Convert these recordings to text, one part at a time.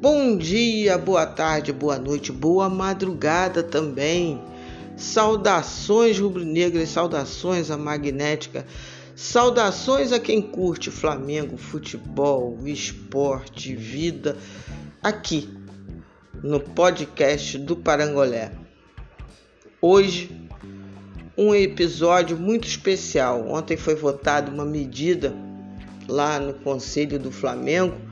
Bom dia, boa tarde, boa noite, boa madrugada também. Saudações rubro-negras, saudações à magnética, saudações a quem curte Flamengo, futebol, esporte, vida, aqui no podcast do Parangolé. Hoje, um episódio muito especial. Ontem foi votada uma medida lá no Conselho do Flamengo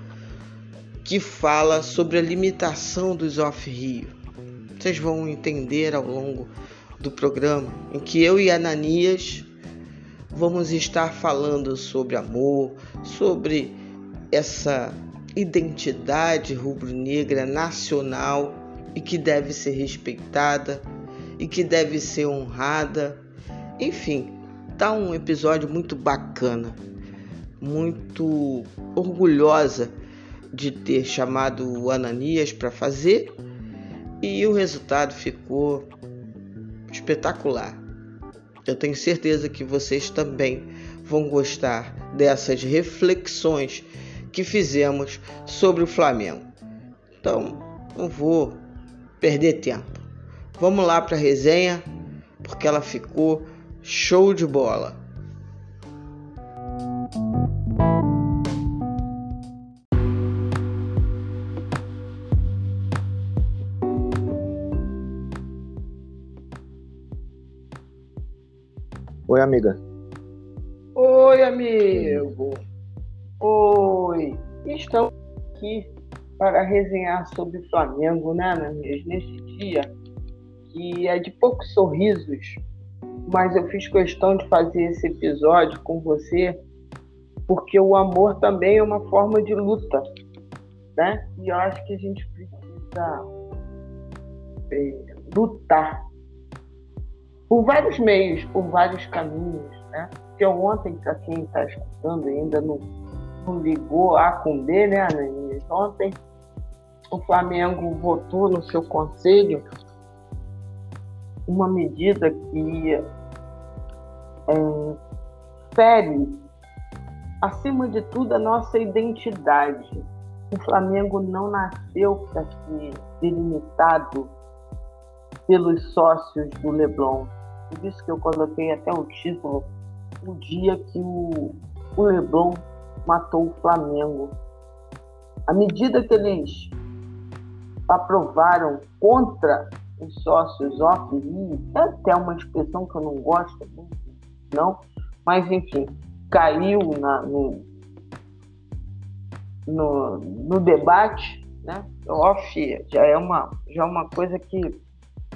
que fala sobre a limitação dos off-rio. Vocês vão entender ao longo do programa em que eu e Ananias vamos estar falando sobre amor, sobre essa identidade rubro-negra nacional e que deve ser respeitada e que deve ser honrada. Enfim, tá um episódio muito bacana, muito orgulhosa de ter chamado o Ananias para fazer e o resultado ficou espetacular. Eu tenho certeza que vocês também vão gostar dessas reflexões que fizemos sobre o Flamengo. Então, não vou perder tempo. Vamos lá para a resenha, porque ela ficou show de bola. Oi, amiga. Oi, amigo. Oi. Estamos aqui para resenhar sobre o Flamengo, né, Ananias? Nesse dia que é de poucos sorrisos, mas eu fiz questão de fazer esse episódio com você porque o amor também é uma forma de luta, né? E eu acho que a gente precisa é, lutar por vários meios, por vários caminhos, né? Porque ontem, para quem está escutando ainda não, não ligou A B, né, Ananias? Ontem o Flamengo votou no seu conselho uma medida que é, fere, acima de tudo, a nossa identidade. O Flamengo não nasceu para ser delimitado pelos sócios do Leblon. Por isso que eu coloquei até o título o dia que o, o Leblon matou o Flamengo. À medida que eles aprovaram contra os sócios off é até uma expressão que eu não gosto muito, não, mas enfim, caiu na, no, no, no debate, né? Off já é uma já é uma coisa que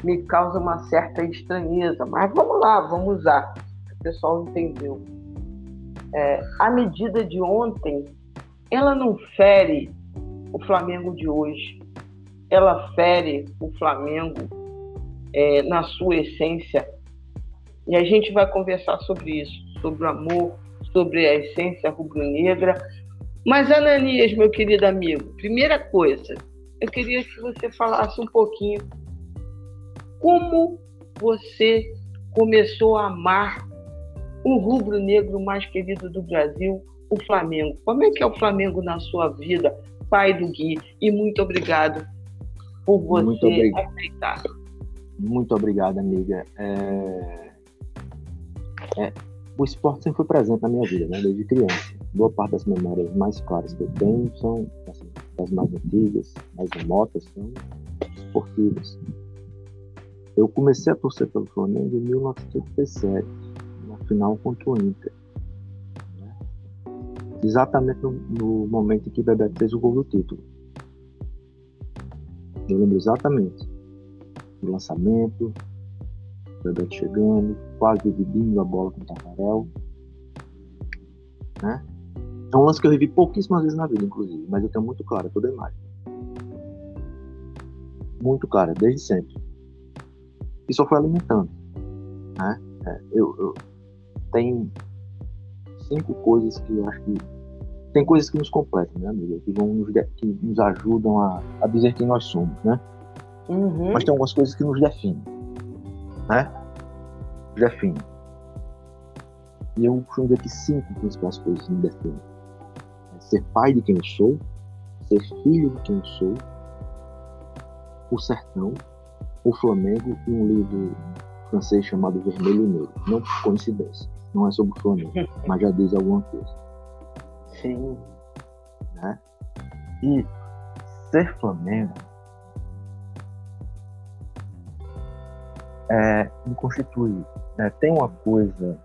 me causa uma certa estranheza, mas vamos lá, vamos usar. O pessoal entendeu. É, a medida de ontem, ela não fere o Flamengo de hoje. Ela fere o Flamengo é, na sua essência. E a gente vai conversar sobre isso, sobre o amor, sobre a essência rubro-negra. Mas, Ananias, meu querido amigo, primeira coisa, eu queria que você falasse um pouquinho como você começou a amar o rubro-negro mais querido do Brasil, o Flamengo. Como é que é o Flamengo na sua vida, pai do Gui? E muito obrigado por você aceitar. Muito obrigado, amiga. É... É... O esporte sempre foi presente na minha vida, né? desde criança. Boa parte das memórias mais claras que eu tenho são assim, das mais antigas, mais remotas, são esportivas. Eu comecei a torcer pelo Flamengo em 1987, na final contra o Inter. Né? Exatamente no, no, momento em que Bebeto fez o gol do título. Eu lembro exatamente do lançamento, Bebeto chegando, quase dividindo a bola com o Tafarel. Né? É um lance que eu revi pouquíssimas vezes na vida, inclusive, mas eu tenho muito claro toda a imagem. Muito clara, desde sempre e só foi alimentando. Né? É, eu, eu tem cinco coisas que eu acho que tem coisas que nos completam, né, amiga? Que vão nos, que nos ajudam a, a dizer quem nós somos, né? Uhum. Mas tem algumas coisas que nos definem, né? Definem. E eu costumo dizer que cinco principais coisas me definem: é ser pai de quem eu sou, ser filho de quem eu sou, o sertão, o Flamengo e um livro francês chamado Vermelho e Negro. Não por coincidência, não é sobre o Flamengo, mas já diz alguma coisa. Sim. Né? E ser Flamengo é, me constitui. É, tem uma coisa.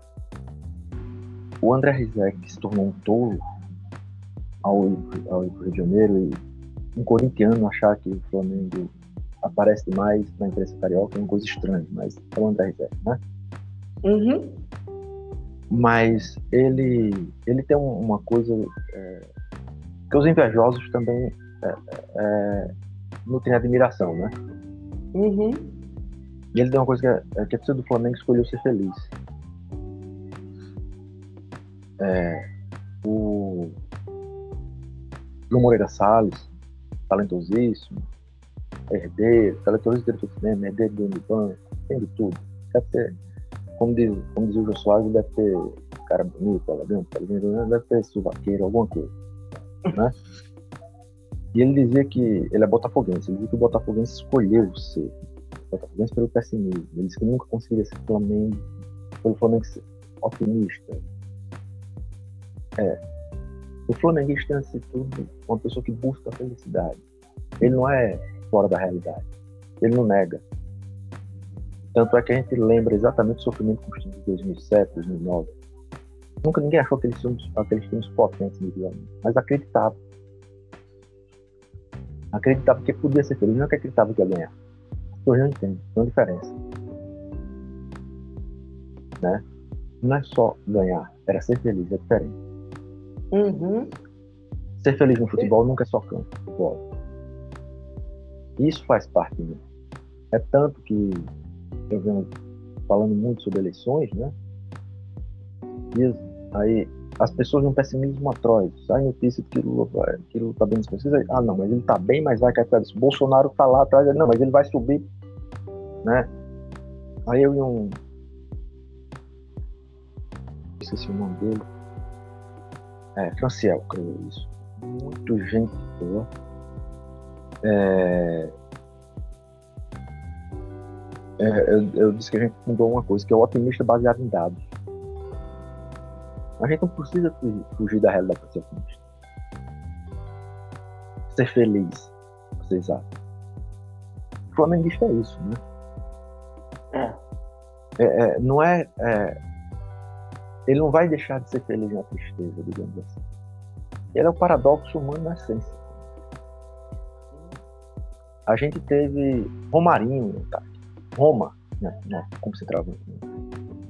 O André Rizek se tornou um tolo ao ir, ao ir para o Rio de Janeiro e um corintiano achar que o Flamengo aparece demais na imprensa carioca é uma coisa estranha, mas é o André né? Uhum. Mas ele, ele tem uma coisa é, que os invejosos também é, é, nutrem admiração, né? Uhum. E ele tem uma coisa que, é, que a torcida do Flamengo escolheu ser feliz. É, o João Moreira Salles, talentosíssimo, herdeiro, talentoso diretor de cinema, herdeiro do Unibanco, tem de tudo. Deve ter, como diz, como diz o Jô Soares, deve ter cara bonito, elegante, deve ter suvaqueiro, alguma coisa. Né? E ele dizia que ele é botafoguense, ele dizia que o botafoguense escolheu ser botafoguense pelo pessimismo. Ele disse que nunca conseguiria ser Flamengo, pelo Flamengo ser otimista. É. O flamenguista, antes de tudo, é uma pessoa que busca a felicidade. Ele não é fora da realidade. Ele não nega. Tanto é que a gente lembra exatamente o sofrimento constante de 2007, 2009. Nunca ninguém achou aqueles filmes, aqueles filmes potentes individualmente, mas acreditava. Acreditava que podia ser feliz, não é que acreditava que ia ganhar. As pessoas não entendem, tem uma diferença. Né? Não é só ganhar, era ser feliz, é diferente. Uhum. Ser feliz no futebol nunca é só campo, futebol. Isso faz parte de mim. É tanto que eu venho falando muito sobre eleições, né? E aí as pessoas num pessimismo atroz. Sai notícia que Lula, que Lula tá bem pesquisas. Ah, não, mas ele tá bem, mas vai cair por. Bolsonaro tá lá atrás. Não, mas ele vai subir, né? Aí eu e um... Esqueci o nome dele. É, Franciel, creio isso. Muito gente boa. É... É, eu, eu, disse que a gente mudou uma coisa, que é o otimista baseado em dados. A gente não precisa fugir da realidade para ser otimista. Ser feliz, vocês acham? O flamenguista é isso, né? É. é, é não é, é, Ele não vai deixar de ser feliz na tristeza, digamos assim. Ele é o paradoxo humano na essência. A gente teve Romarinho, tá? Roma, né, né, como se trava,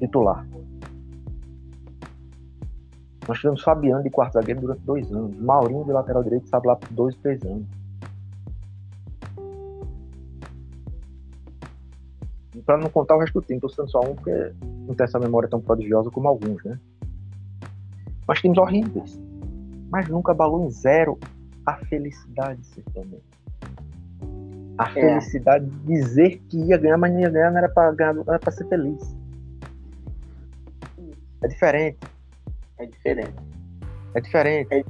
titular. Nós tivemos Fabiano de quarto zagueiro durante dois anos. Maurinho de lateral direito estava lá por dois, três anos. Para não contar o resto do tempo, estou citando só um porque não tem essa memória tão prodigiosa como alguns, né? Mas times horríveis. Mas nunca abalou em zero a felicidade Flamengo. A é. felicidade de dizer que ia ganhar, mas não ia ganhar, não era para ganhar, era para ser feliz. É diferente. É diferente. É diferente. É...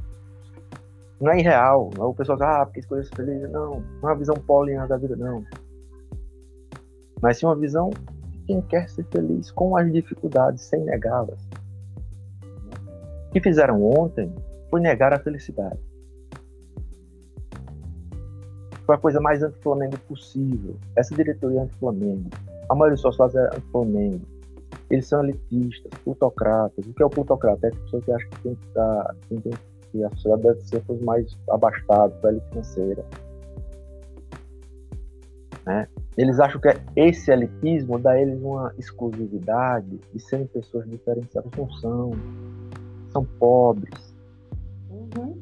Não é irreal. Não é o pessoal que, ah, porque escolheu ser feliz. Não. Não é uma visão poliana da vida, não. Mas sim uma visão de quem quer ser feliz com as dificuldades, sem negá-las. O que fizeram ontem foi negar a felicidade. Foi a coisa mais anti-Flamengo possível. Essa diretoria anti-Flamengo. A maioria dos sócios é anti-Flamengo eles são elitistas, plutocratas. O que é o plutocrata? É a pessoa que acha que tem que estar, tem que a sociedade deve ser os mais abastados, para elite financeira. Né? Eles acham que esse elitismo dá a eles uma exclusividade de serem pessoas diferenciadas. Não são. São pobres. Uhum.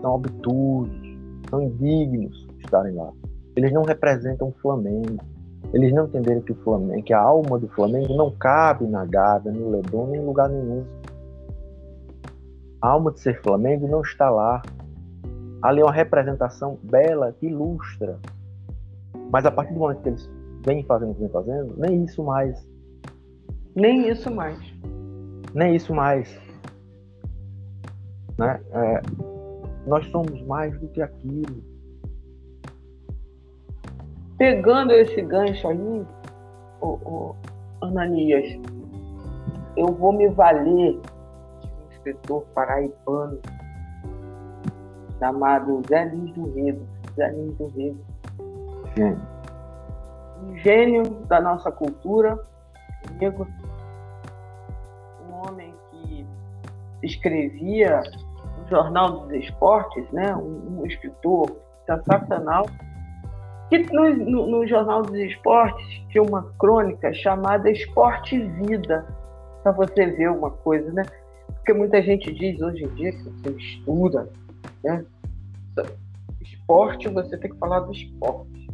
São obtusos. São indignos estarem lá. Eles não representam o Flamengo. Eles não entenderam que o Flamengo, que a alma do Flamengo não cabe na Gávea, no Leblon, nem em lugar nenhum. A alma de ser Flamengo não está lá. Ali é uma representação bela que ilustra. Mas a partir do momento que eles vêm fazendo o que vêm fazendo, nem isso mais. Nem isso mais. Nem isso mais. Né? É, Nós somos mais do que aquilo. Pegando esse gancho aí, o, Ananias, eu vou me valer de um escritor paraibano chamado Zé Lins do Rego. Zé Lins do Rego. Gênio. Um gênio da nossa cultura, negro. Um homem que escrevia no Jornal dos Esportes, né? um, um escritor sensacional. Que no, no, no Jornal dos Esportes tinha uma crônica chamada Esporte Vida, para você ver uma coisa, né? Porque muita gente diz hoje em dia que você estuda, né? Esporte, você tem que falar do esporte.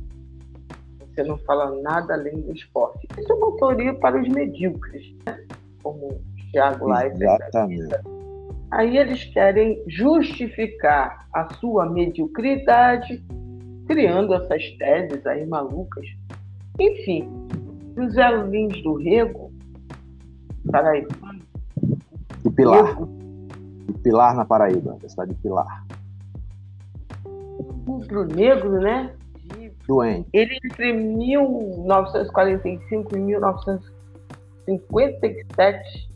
Você não fala nada além do esporte. Isso é uma teoria para os medíocres, né? como o Thiago Leifert. Exatamente. Aí eles querem justificar a sua mediocridade, criando essas teses aí malucas. Enfim, José Lins do Rego, paraibano. De Pilar. De Pilar, na Paraíba, da cidade de Pilar rubro-negro, né? Doente. Ele entre 1945 e 1957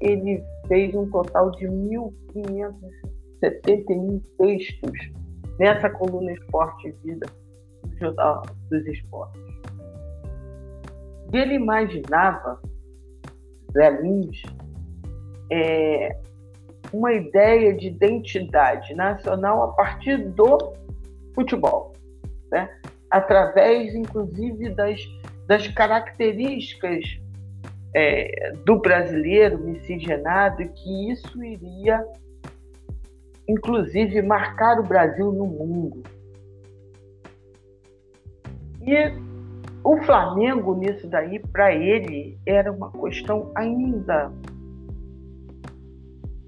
ele fez um total de 1.571 textos nessa coluna Esporte e Vida do Jornal dos Esportes. E ele imaginava, Zé Lins, é, uma ideia de identidade nacional a partir do futebol, né? através, inclusive, das, das características é, do brasileiro miscigenado, que isso iria, inclusive, marcar o Brasil no mundo. E o Flamengo, nisso daí, para ele, era uma questão ainda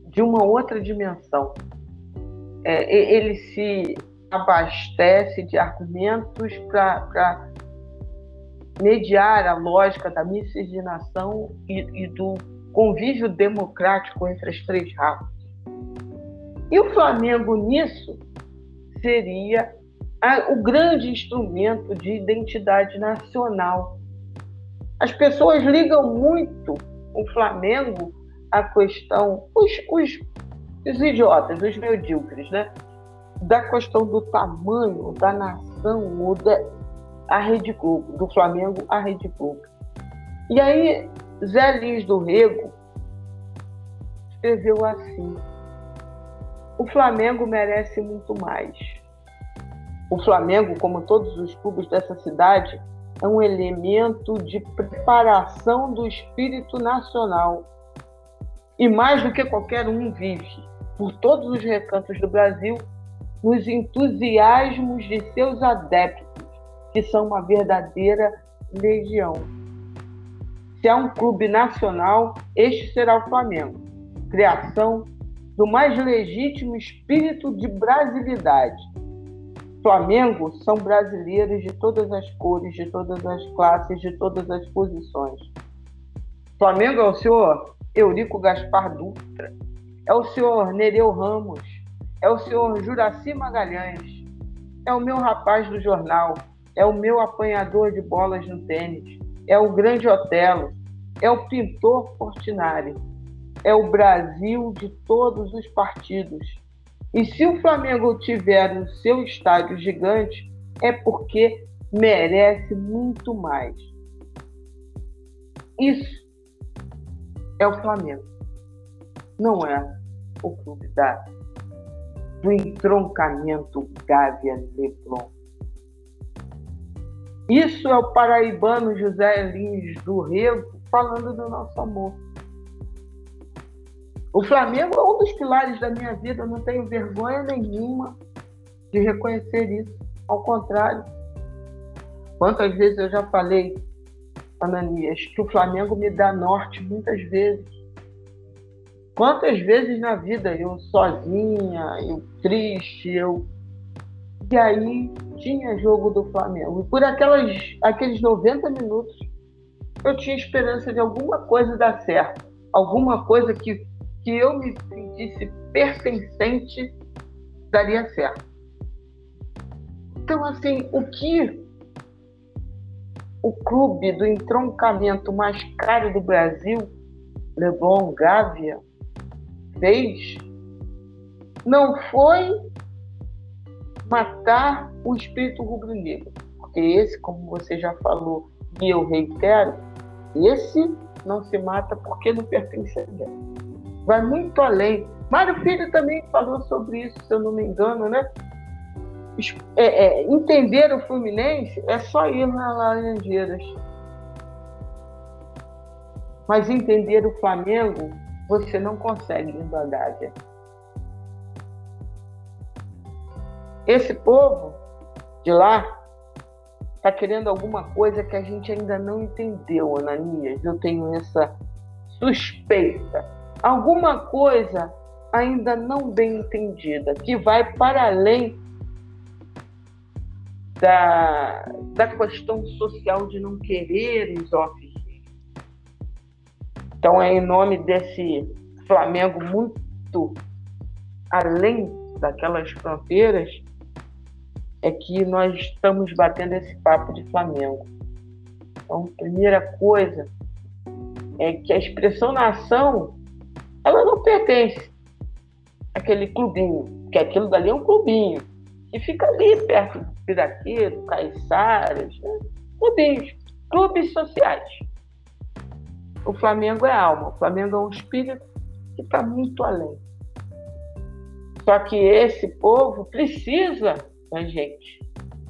de uma outra dimensão. É, ele se abastece de argumentos para mediar a lógica da miscigenação e, e, do convívio democrático entre as três raças. E o Flamengo, nisso, seria a, o grande instrumento de identidade nacional. As pessoas ligam muito o Flamengo à questão, os, os, os idiotas, os medíocres, né? da questão do tamanho da nação ou da a Rede Globo, do Flamengo à Rede Globo. E aí, Zé Lins do Rego escreveu assim: O Flamengo merece muito mais. O Flamengo, como todos os clubes dessa cidade, é um elemento de preparação do espírito nacional. E mais do que qualquer um vive por todos os recantos do Brasil nos entusiasmos de seus adeptos, que são uma verdadeira legião. Se há um clube nacional, este será o Flamengo, criação do mais legítimo espírito de brasilidade. Flamengo são brasileiros de todas as cores, de todas as classes, de todas as posições. Flamengo é o senhor Eurico Gaspar Dutra, é o senhor Nereu Ramos, é o senhor Juraci Magalhães, é o meu rapaz do jornal, é o meu apanhador de bolas no tênis, é o grande Otelo, é o pintor Portinari, é o Brasil de todos os partidos. E se o Flamengo tiver o seu estádio gigante, é porque merece muito mais. Isso é o Flamengo. Não é o clube da do entroncamento Gávea-Leblon. Isso é o paraibano José Lins do Rego falando do nosso amor. O Flamengo é um dos pilares da minha vida, eu não tenho vergonha nenhuma de reconhecer isso. Ao contrário, quantas vezes eu já falei, Ananias, que o Flamengo me dá norte muitas vezes. Quantas vezes na vida eu sozinha, eu triste, eu. E aí tinha jogo do Flamengo. E por aquelas, aqueles 90 minutos eu tinha esperança de alguma coisa dar certo. Alguma coisa que, que eu me sentisse pertencente daria certo. Então, assim, o que o clube do entroncamento mais caro do Brasil, Leblon Gávea, fez não foi matar o espírito rubro-negro, porque esse, como você já falou e eu reitero, esse não se mata porque não pertence a ninguém. Vai muito além. Mário Filho também falou sobre isso, se eu não me engano, né? É, é, entender o Fluminense é só ir na Laranjeiras. Mas entender o Flamengo, você não consegue em Bagagem. Esse povo de lá está querendo alguma coisa que a gente ainda não entendeu, Ananias. Eu tenho essa suspeita. Alguma coisa ainda não bem entendida, que vai para além da, da questão social de não querer os off. Então é em nome desse Flamengo muito além daquelas fronteiras é que nós estamos batendo esse papo de Flamengo. Então, primeira coisa é que a expressão nação ela não pertence àquele clubinho, que aquilo dali é um clubinho que fica ali perto do Piraqueiro, Caiçaras, né? clubinhos, clubes sociais. O Flamengo é alma, o Flamengo é um espírito que está muito além. Só que esse povo precisa da gente.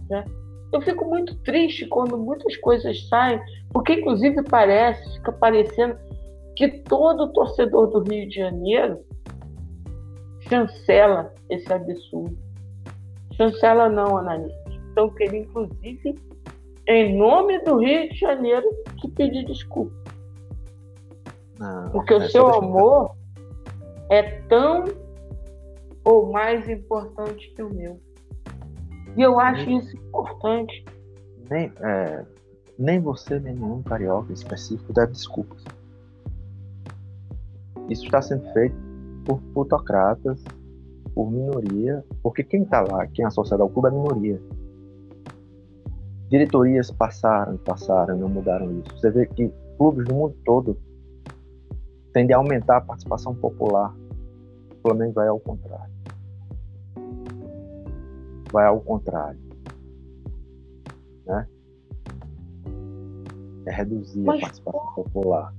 Né? Eu fico muito triste quando muitas coisas saem, porque inclusive parece, fica parecendo que todo torcedor do Rio de Janeiro chancela esse absurdo. Chancela não, Ananias. Então, queria, inclusive, em nome do Rio de Janeiro, te pedir desculpa. Não, Porque o seu amor é tão ou mais importante que o meu. E eu acho isso importante. Nem, é, nem você, nem nenhum carioca específico deve desculpas. Isso está sendo feito por plutocratas, por minoria, porque quem está lá, quem é associado ao clube é minoria. Diretorias passaram, passaram, não mudaram isso. Você vê que clubes do mundo todo tendem a aumentar a participação popular. O Flamengo vai ao contrário. Vai ao contrário. Né? É reduzir Mas, a participação popular.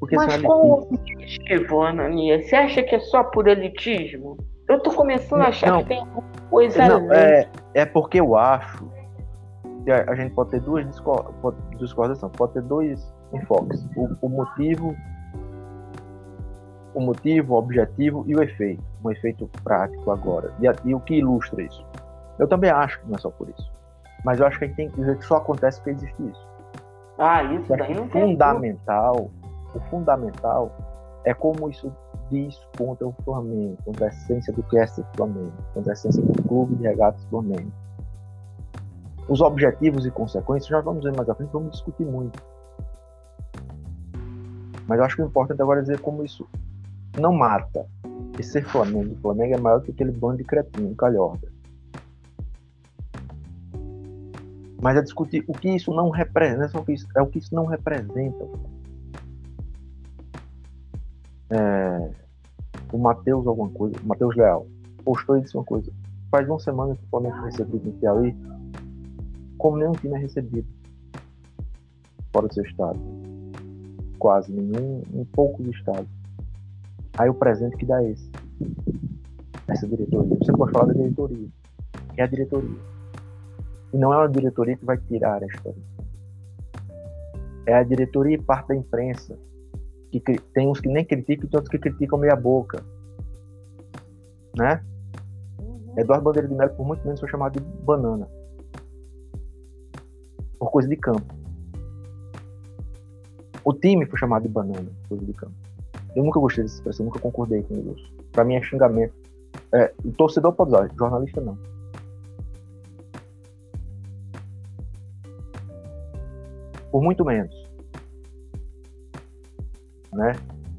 Porque Mas qual o objetivo, Anania? Você acha que é só por elitismo? Eu tô começando a achar não, que tem alguma coisa não, é, é porque eu acho que a, gente pode ter duas discordações, pode ter dois enfoques. O, o, motivo, o motivo, o objetivo e o efeito. Um efeito prático agora. E, e o que ilustra isso? Eu também acho que não é só por isso. Mas eu acho que a gente tem que dizer que só acontece porque existe isso. Ah, isso daí não fundamental o fundamental é como isso diz contra o Flamengo, contra a essência do que é Flamengo, contra a essência do clube de regatas Flamengo. Os objetivos e consequências, já vamos ver mais à frente, vamos discutir muito. Mas eu acho que o importante agora é dizer como isso não mata. E ser Flamengo, o Flamengo é maior que aquele bando de cretino, calhorda. Mas é discutir o que isso não representa, é o que isso não representa é, o Matheus alguma coisa, o Matheus Leal, postou e disse uma coisa. Faz uma semana que o Flamengo recebido no Piauí, como nenhum time é recebido fora do seu estado. Quase nenhum, em poucos estados. Aí o presente que dá é esse. Essa diretoria. Você pode falar da diretoria. É a diretoria. E não é uma diretoria que vai tirar a história. É a diretoria e parte da imprensa que tem uns que nem criticam e tem outros que criticam meia boca. Né? Uhum. Eduardo Bandeira de Melo, por muito menos, foi chamado de banana. Por coisa de campo. O time foi chamado de banana, por coisa de campo. Eu nunca gostei dessa expressão, nunca concordei com isso. Pra mim é xingamento. É, o torcedor pode usar, jornalista não. Por muito menos né?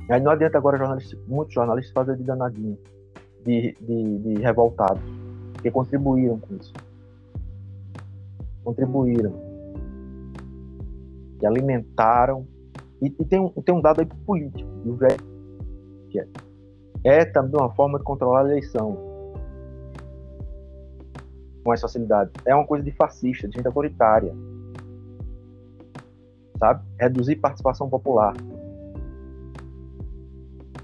Aí não adianta agora jornalista, muitos jornalistas fazerem de danadinho. de, de, de que contribuíram com isso. Contribuíram. Que alimentaram. E, e tem, um, tem um dado aí político, que é, é também uma forma de controlar a eleição com mais facilidade. É uma coisa de fascista, de gente autoritária. Sabe? Reduzir participação popular.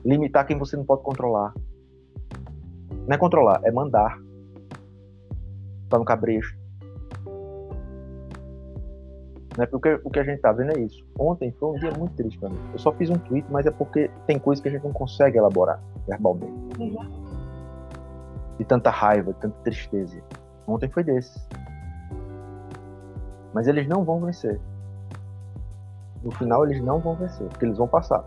Limitar quem você não pode controlar. Não é controlar, é mandar. Tá no cabresto. Né? Porque o que a gente tá vendo é isso. Ontem foi um dia muito triste para mim. Eu só fiz um tweet, mas é porque tem coisas que a gente não consegue elaborar verbalmente. Uhum. De tanta raiva, de tanta tristeza. Ontem foi desses. Mas eles não vão vencer. No final eles não vão vencer, porque eles vão passar.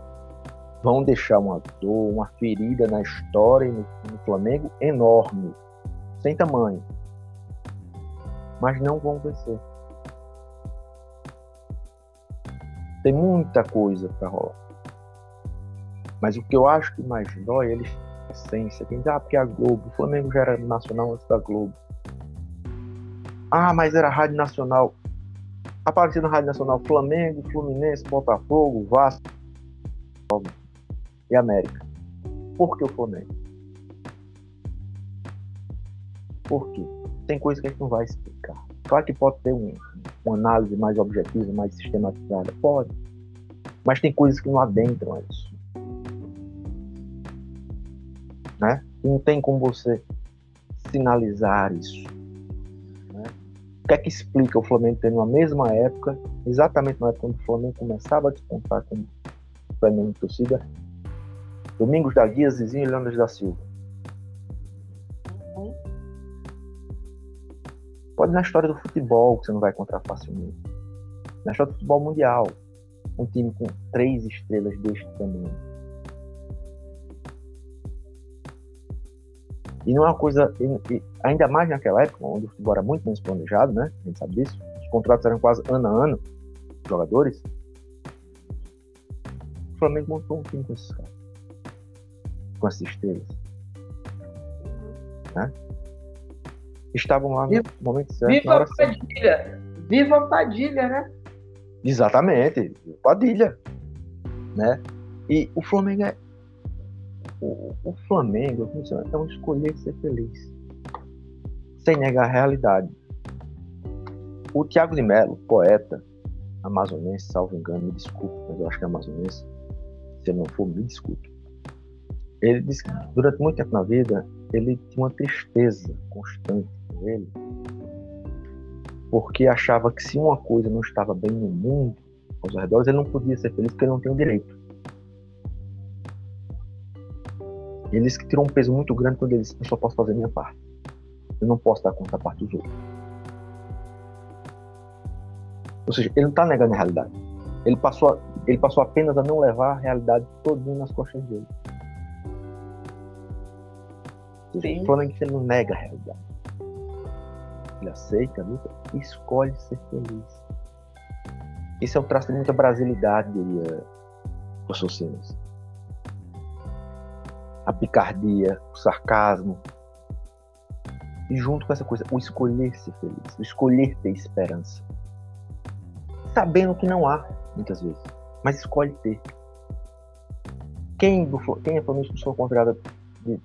Vão deixar uma dor, uma ferida na história e no, no Flamengo enorme, sem tamanho. Mas não vão vencer. Tem muita coisa para rolar. Mas o que eu acho que mais dói é eles a essência. Quem diz, ah, porque a Globo, o Flamengo já era nacional antes da Globo. Ah, mas era Rádio Nacional. Aparecia na Rádio Nacional Flamengo, Fluminense, Botafogo, Vasco e América. Por que o Flamengo? Por quê? Tem coisa que a gente não vai explicar. Claro que pode ter um, uma análise mais objetiva, mais sistematizada. Pode. Mas tem coisas que não adentram a isso. Né? Não tem como você sinalizar isso que é que explica o Flamengo ter na mesma época, exatamente na época quando o Flamengo começava a despontar como Flamengo de torcida, Domingos da Guia, Zizinho e Leandro da Silva? Pode na história do futebol, que você não vai encontrar facilmente. Na história do futebol mundial, um time com três estrelas deste tamanho E não é uma coisa. Ainda mais naquela época, onde o futebol era muito menos planejado, né? A gente sabe disso. Os contratos eram quase ano a ano, jogadores. O Flamengo montou um time com esses caras. Com essas estrelas. Né? Estavam lá no viva, momento certo. Viva a Padilha! Viva a Padilha, né? Exatamente, Padilha. Né? E o Flamengo é, o, o Flamengo é um escolher ser feliz, sem negar a realidade. O Tiago de Mello, poeta amazonense, salvo engano, me desculpe, mas eu acho que é amazonense. Se ele não for, me desculpe. Ele disse que durante muito tempo na vida ele tinha uma tristeza constante com ele, porque achava que se uma coisa não estava bem no mundo, aos arredores, ele não podia ser feliz porque ele não tem o direito. Ele disse que tirou um peso muito grande quando ele disse: Eu só posso fazer minha parte. Eu não posso dar conta da parte dos outros. Ou seja, ele não está negando a realidade. Ele passou, a, ele passou apenas a não levar a realidade todinha nas costas dele. Sim. Falando que ele não nega a realidade. Ele aceita a luta e escolhe ser feliz. Esse é um traço de muita brasilidade, diria o Socinas a picardia, o sarcasmo. E junto com essa coisa, o escolher ser feliz, o escolher ter esperança. Sabendo que não há, muitas vezes, mas escolhe ter. Quem, do, quem é Flamengo sua convidada de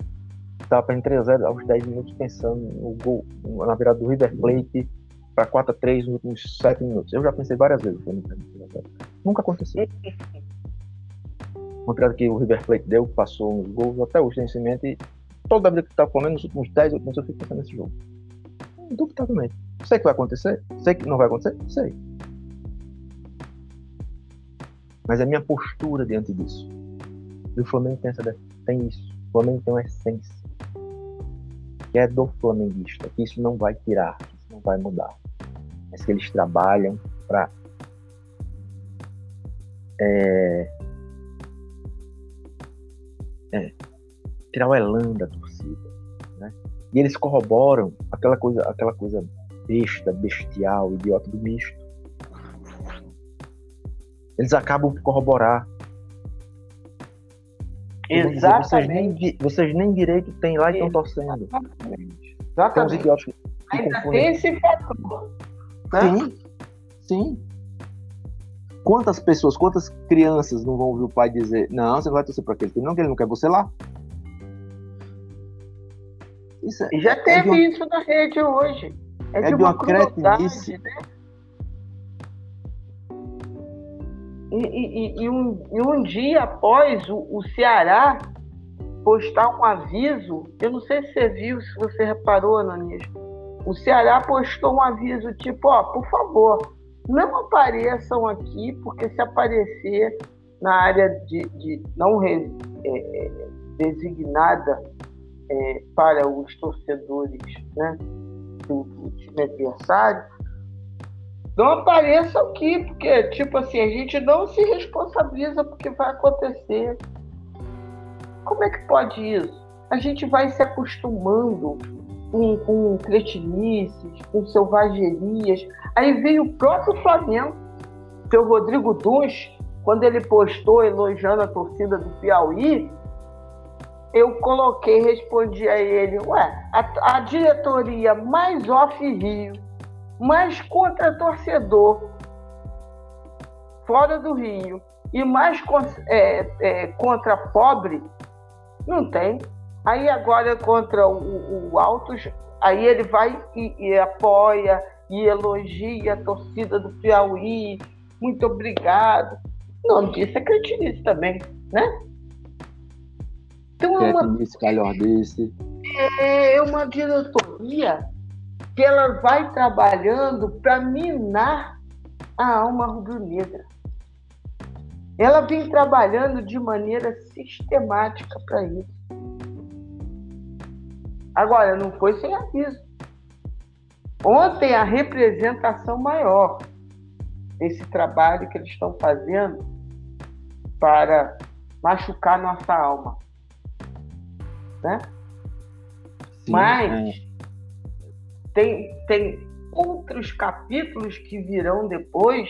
estava perdendo 3 0 aos 10 minutos pensando no gol, na virada do River Plate para 4 a 3 nos últimos 7 minutos. Eu já pensei várias vezes. Nunca aconteceu uma que o River Plate deu, passou uns gols, até hoje tem cimento toda vida que tá falando, nos últimos 10 últimos eu fico pensando nesse jogo. Indubitavelmente. Sei que vai acontecer? Sei que não vai acontecer? Sei. Mas é a minha postura diante disso. E o Flamengo tem, tem isso. O Flamengo tem uma essência. Que é do flamenguista. Que isso não vai tirar. Isso não vai mudar. Mas que eles trabalham para é, é, tirar o elan da torcida. Né? E eles corroboram aquela coisa, aquela coisa besta, bestial, idiota do misto. Eles acabam de corroborar Exatamente. Vocês nem, vocês nem direito têm lá e estão torcendo. Exatamente. Tem uns idiotas que, Ainda confundem. tem esse fator. né? Sim, sim. Quantas pessoas, quantas crianças não vão ouvir o pai dizer: Não, você não vai torcer para aquele time, não, que ele não quer você lá? Isso é, E já é teve de uma- isso na rede hoje. É, é de uma, uma cretinice. né? E, e- e- um, e um dia após o, o Ceará postar um aviso, eu não sei se você viu, se você reparou, Ananias, o Ceará postou um aviso tipo, ó, por favor, não apareçam aqui, porque se aparecer na área de, de não re- é, é, designada é, para os torcedores né, do, do time adversário, não apareçam aqui, porque, tipo assim, a gente não se responsabiliza porque vai acontecer. Como é que pode isso? A gente vai se acostumando com, com cretinices, com selvagerias. Aí veio o próprio Flamengo, seu Rodrigo Duns, quando ele postou elogiando a torcida do Piauí, eu coloquei, respondi a ele, ué, a, a diretoria mais off Rio, mais contra torcedor, fora do Rio, e mais é, é, contra pobre, não tem. Aí agora contra o, o Altos, aí ele vai e, e apoia e elogia a torcida do Piauí, muito obrigado. Não, disso é cretinice também, né? Então é uma Cretinice, calhordice. é uma diretoria que ela vai trabalhando para minar a alma rubro-negra. Ela vem trabalhando de maneira sistemática para isso. Agora, não foi sem aviso. Ontem, a representação maior desse trabalho que eles estão fazendo para machucar nossa alma. Né? Sim, Mas é. Tem, tem outros capítulos que virão depois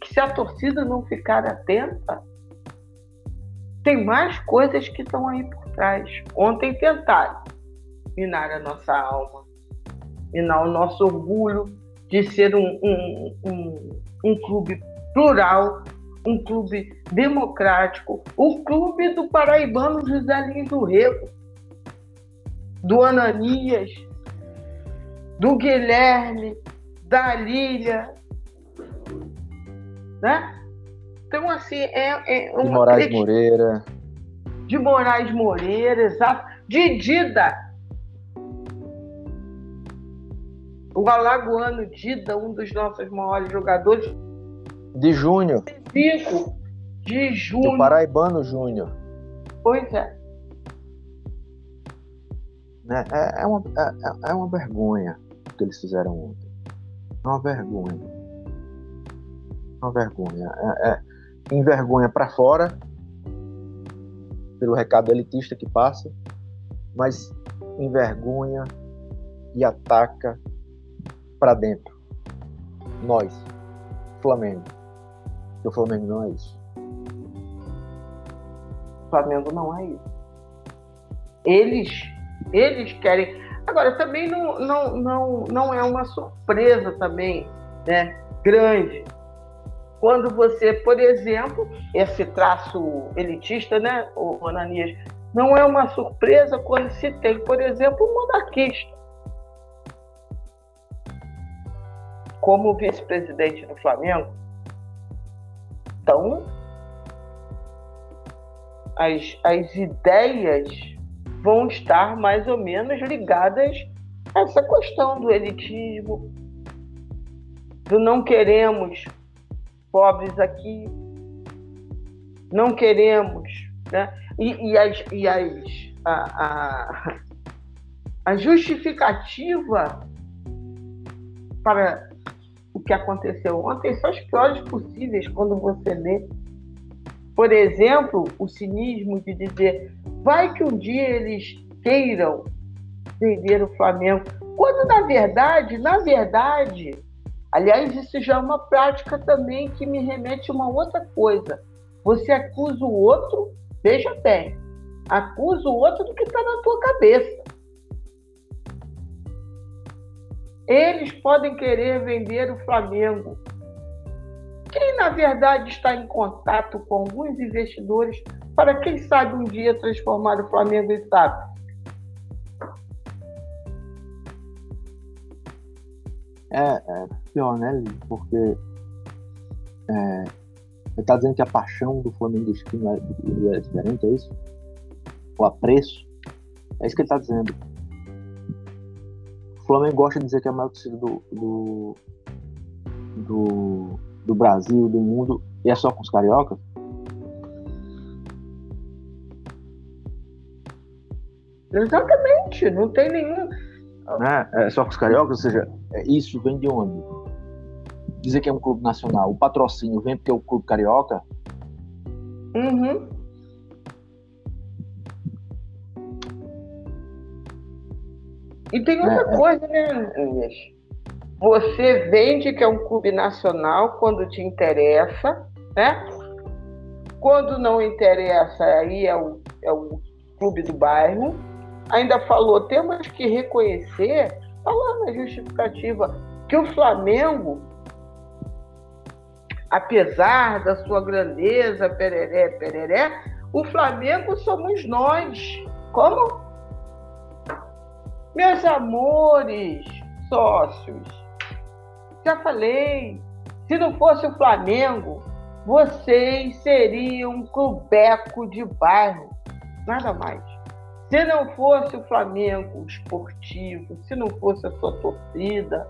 que se a torcida não ficar atenta, tem mais coisas que estão aí por trás. Ontem tentaram minar a nossa alma, minar o nosso orgulho de ser um, um, um, um clube plural, um clube democrático, o clube do paraibano José Lins do Rego, do Ananias, do Guilherme, da Lília, né? Então, assim, é, é De Moraes Moreira. de Moraes Moreira, exato, de Dida. O alagoano Dida, um dos nossos maiores jogadores, De Júnior. Zico, de Do Júnior. Paraibano Júnior. Pois é. né? É, é uma, é, é uma vergonha que eles fizeram ontem. É uma vergonha. É uma vergonha. É, é envergonha para fora, pelo recado elitista que passa, mas envergonha e ataca para dentro. Nós, Flamengo. Porque o Flamengo não é isso. O Flamengo não é isso. Eles, eles querem. Agora, também não, não, não, não é uma surpresa também, né? Grande. Quando você, por exemplo, esse traço elitista, né, o Ananias, não é uma surpresa quando se tem, por exemplo, um monarquista como vice-presidente do Flamengo. Então, as, as ideias vão estar mais ou menos ligadas a essa questão do elitismo, do não queremos pobres aqui, não queremos, né? E, e as, e as, a, a, a justificativa para o que aconteceu ontem são as piores possíveis quando você lê por exemplo, o cinismo de dizer vai que um dia eles queiram vender o Flamengo, quando na verdade, na verdade, aliás, isso já é uma prática também que me remete a uma outra coisa. Você acusa o outro, veja bem, Acusa o outro do que está na tua cabeça. Eles podem querer vender o Flamengo. Quem, na verdade, está em contato com alguns investidores para, quem sabe, um dia transformar o Flamengo em SAP? É, é pior, né, Porque é, você está dizendo que a paixão do flamenguismo é, é diferente, é isso? O apreço? É isso que ele está dizendo. O Flamengo gosta de dizer que é a maior torcida do, do, do, do Brasil, do mundo, e é só com os cariocas? Exatamente, não tem nenhum. Né? É só com os cariocas, ou seja, é, isso vem de onde? Dizer que é um clube nacional, o patrocínio vem porque é o clube carioca? Uhum. E tem outra é, é. coisa, né, Inês? Você vende que é um clube nacional quando te interessa, né? Quando não interessa, aí é o, é o clube do bairro. Ainda falou, temos que reconhecer, está lá na justificativa, que o Flamengo, apesar da sua grandeza, pereré, pereré, o Flamengo somos nós. Como? Meus amores, sócios, já falei, se não fosse o Flamengo, vocês seriam um clubeco de bairro, nada mais. Se não fosse o Flamengo esportivo, se não fosse a sua torcida,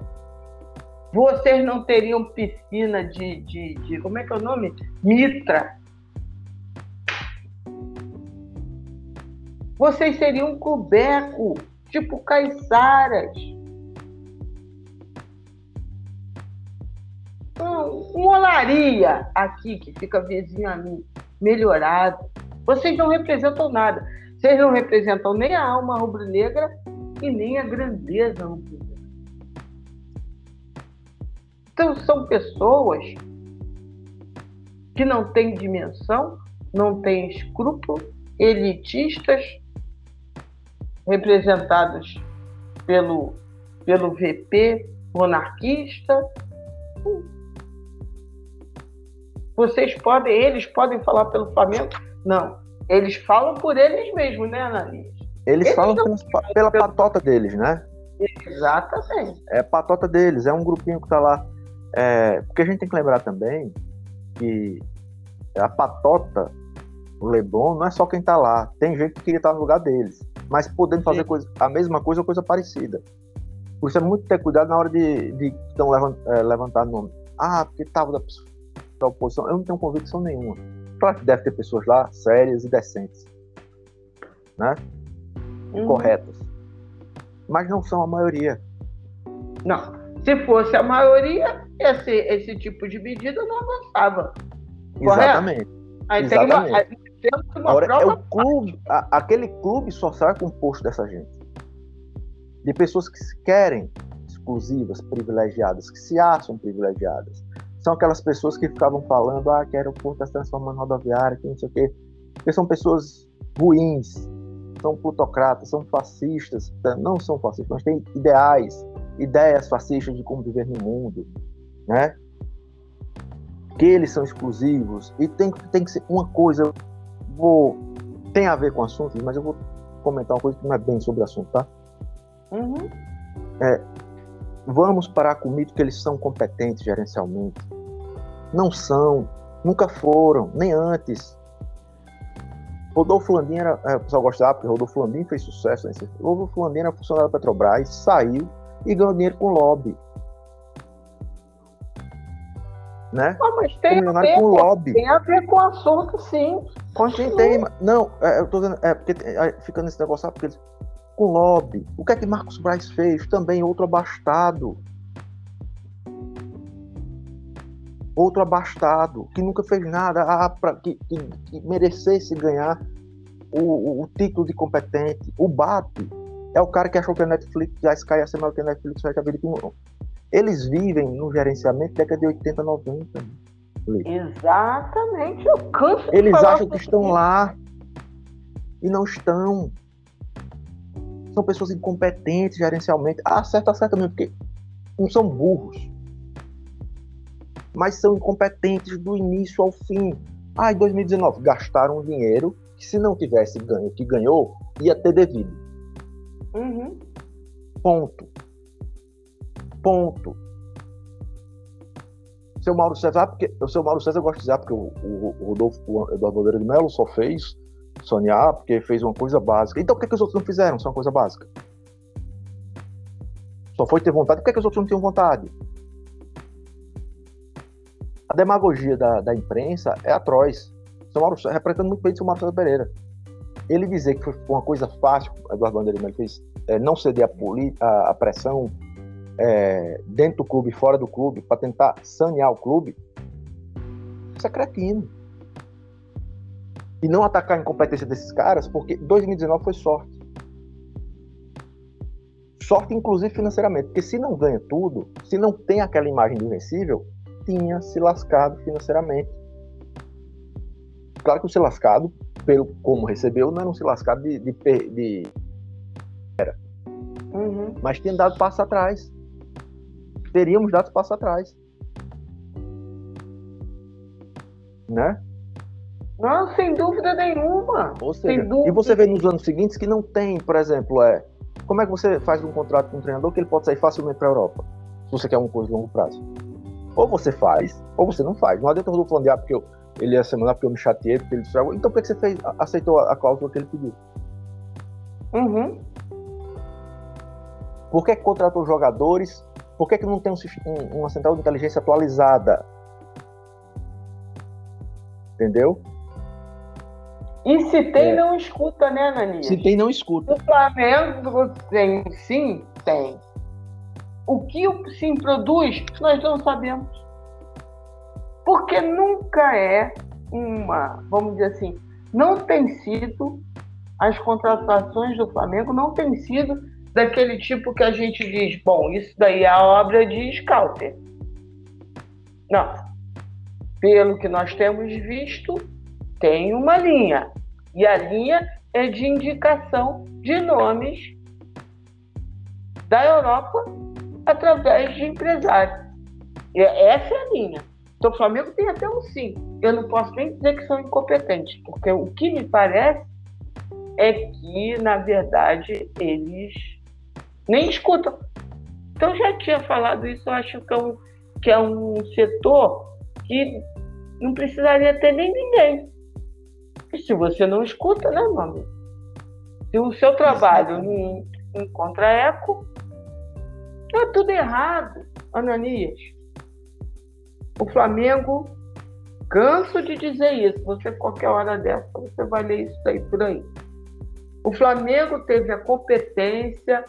vocês não teriam piscina de, de, de como é que é o nome? Mitra. Vocês seriam um clubeco tipo caiçaras. Um olaria aqui, que fica vizinho a mim, melhorado. Vocês não representam nada. Vocês não representam nem a alma rubro-negra e nem a grandeza rubro-negra. Então, são pessoas que não têm dimensão, não têm escrúpulo, elitistas, representados pelo, pelo VP monarquista. Vocês podem, eles podem falar pelo Flamengo? Não. Eles falam por eles mesmos, né, Ananias? Eles, eles falam pelos, pela pelo... patota deles, né? Exatamente. É a patota deles, é um grupinho que tá lá. É, porque a gente tem que lembrar também que a patota, o Leblon, não é só quem tá lá. Tem gente que queria estar no lugar deles mas podendo fazer coisa, a mesma coisa ou coisa parecida. Por isso é muito ter cuidado na hora de, de então, levant, é, levantar nome. Ah, porque estava da, da oposição. Eu não tenho convicção nenhuma. Claro que deve ter pessoas lá sérias e decentes, né? Uhum. Corretas. Mas não são a maioria. Não. Se fosse a maioria, esse, esse tipo de medida não avançava. Exatamente. Aí Exatamente. tem uma, Agora, é o clube, a, aquele clube só será composto dessa gente. De pessoas que se querem exclusivas, privilegiadas, que se acham privilegiadas. São aquelas pessoas que ficavam falando, ah, que aeroporto está se transformando em rodoviária, que não sei o quê. Porque são pessoas ruins, são plutocratas, são fascistas. Não são fascistas, mas têm ideais, ideias fascistas de como viver no mundo, né? Que eles são exclusivos e tem, tem que ser uma coisa vou tem a ver com o assunto, mas eu vou comentar uma coisa que não é bem sobre o assunto, tá? Uhum. É, vamos parar com o mito que eles são competentes gerencialmente. Não são, nunca foram, nem antes. Rodolfo Landim era, é, o pessoal gostava, porque Rodolfo Landim fez sucesso. Né? Rodolfo Landim era funcionário da Petrobras, saiu e ganhou dinheiro com lobby né? Não, mas tem a, ver, com lobby. tem a ver com o assunto, sim. Continua. Tem, não, é, eu tô dizendo, é porque é, fica nesse negócio, sabe, porque com lobby. O que é que Marcos Braz fez? Também outro abastado. Outro abastado, que nunca fez nada ah, para que, que, que, merecesse ganhar o, o, título de competente. O BAP é o cara que achou que a Netflix, a Sky ia ser maior que a Netflix, vai ter eles vivem no gerenciamento década de 80, 90. Exatamente, eu canso Eles acham que estão lá. E não estão. São pessoas incompetentes gerencialmente. Acerta, acerta mesmo, porque não são burros. Mas são incompetentes do início ao fim. Ah, em 2019, gastaram dinheiro que se não tivesse ganho que ganhou, ia ter devido. Uhum. Ponto. Ponto. Seu Mauro César, porque o seu Mauro César eu gosto de dizer, porque o, o, o Rodolfo o Eduardo Bandeira de Melo só fez sonhar porque fez uma coisa básica. Então por que, que os outros não fizeram? Só uma coisa básica. Só foi ter vontade. Por que, que os outros não tinham vontade? A demagogia da, da imprensa é atroz. São Mauro, representando muito bem o César Pereira. Ele dizer que foi uma coisa fácil, Eduardo Bandeira fez, é, não ceder a, a, a pressão é, dentro do clube, fora do clube, para tentar sanear o clube, isso é cretino. E não atacar a incompetência desses caras, porque 2019 foi sorte. Sorte, inclusive financeiramente, porque se não ganha tudo, se não tem aquela imagem de invencível, tinha se lascado financeiramente. Claro que o se lascado, pelo como recebeu, não era um se lascado de. de, de... Era. Uhum. Mas tinha dado passo atrás teríamos dado passo atrás. Né? Não, sem dúvida nenhuma. Ou seja, dúvida. e você vê nos anos seguintes que não tem, por exemplo, é como é que você faz um contrato com um treinador que ele pode sair facilmente para a Europa, se você quer uma coisa de longo prazo? Ou você faz, ou você não faz. Não adianta eu falando, ah, porque eu, ele ia semana porque eu me chateei, porque ele estragou. Então por que você fez, aceitou a, a cláusula que ele pediu? Uhum. Por que contratou jogadores por que, que não tem um, uma central de inteligência atualizada? Entendeu? E se tem, é. não escuta, né, Nani? Se tem, não escuta. O Flamengo tem, sim, tem. O que sim produz, nós não sabemos. Porque nunca é uma, vamos dizer assim, não tem sido, as contratações do Flamengo não tem sido daquele tipo que a gente diz, bom, isso daí é a obra de Scouter. Não. Pelo que nós temos visto, tem uma linha. E a linha é de indicação de nomes da Europa através de empresários. E essa é a linha. Então, o Flamengo tem até um sim. Eu não posso nem dizer que são incompetentes, porque o que me parece é que, na verdade, eles nem escutam. Então já tinha falado isso, eu acho que é um, que é um setor que não precisaria ter nem ninguém. E se você não escuta, né, mano? Se o seu trabalho não encontra eco, é tudo errado, Ananias. O Flamengo, canso de dizer isso, você qualquer hora dessa, você vai ler isso aí por aí. O Flamengo teve a competência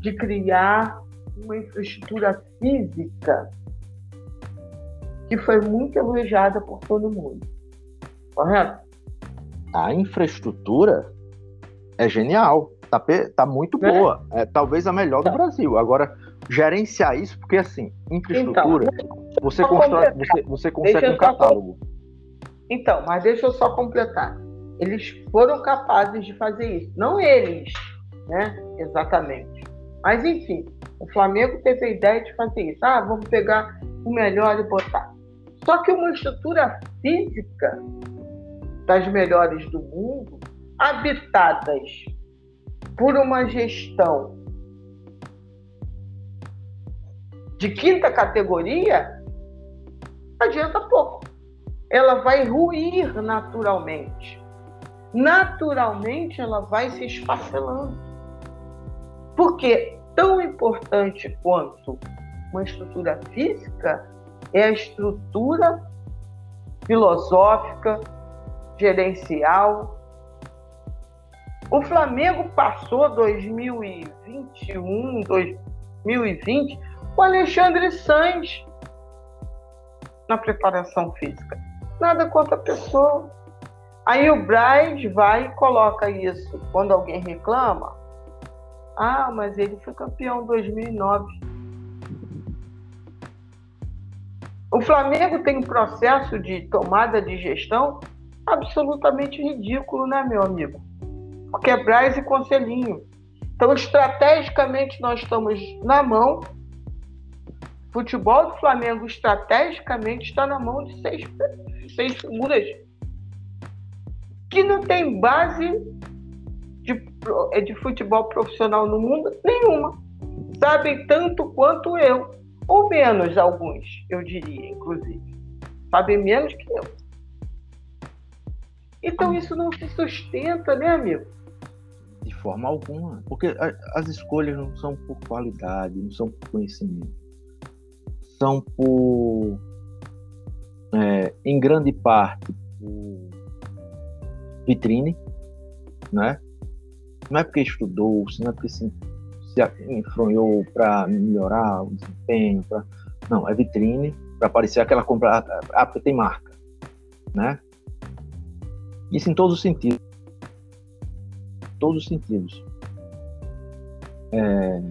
de criar uma infraestrutura física que foi muito elogiada por todo mundo. Correto? A infraestrutura é genial, tá, tá muito é. boa, é. é talvez a melhor do Brasil. Agora, gerenciar isso, porque assim, infraestrutura, então, você, constrói, você, você consegue um catálogo. Então, mas deixa eu só completar. Eles foram capazes de fazer isso. Não eles, né? Exatamente. Mas enfim, o Flamengo teve a ideia de fazer isso. Ah, vamos pegar o melhor e botar. Só que uma estrutura física das melhores do mundo, habitadas por uma gestão de quinta categoria, adianta pouco. Ela vai ruir naturalmente. Naturalmente ela vai se esfacelando. Porque tão importante quanto uma estrutura física é a estrutura filosófica, gerencial. O Flamengo passou 2021, 2020 com Alexandre Sanz na preparação física. Nada contra a pessoa. Aí o Braz vai e coloca isso. Quando alguém reclama, ah, mas ele foi campeão em 2009. O Flamengo tem um processo de tomada de gestão absolutamente ridículo, né, meu amigo? porque é Braz e Conselhinho. Então, estrategicamente, nós estamos na mão. Futebol do Flamengo, estrategicamente, está na mão de seis, seis figuras que não tem base de, de futebol profissional no mundo nenhuma. Sabem tanto quanto eu, ou menos alguns, eu diria, inclusive. Sabem menos que eu. Então isso não se sustenta, né, amigo? De forma alguma. Porque as escolhas não são por qualidade, não são por conhecimento. São por, é, em grande parte, por vitrine, né? Não é porque estudou, não é porque se, se enfronhou para melhorar o desempenho, pra... não, é vitrine para parecer aquela compra, ah, porque tem marca, né? Isso em todos os sentidos. Todos os sentidos. É,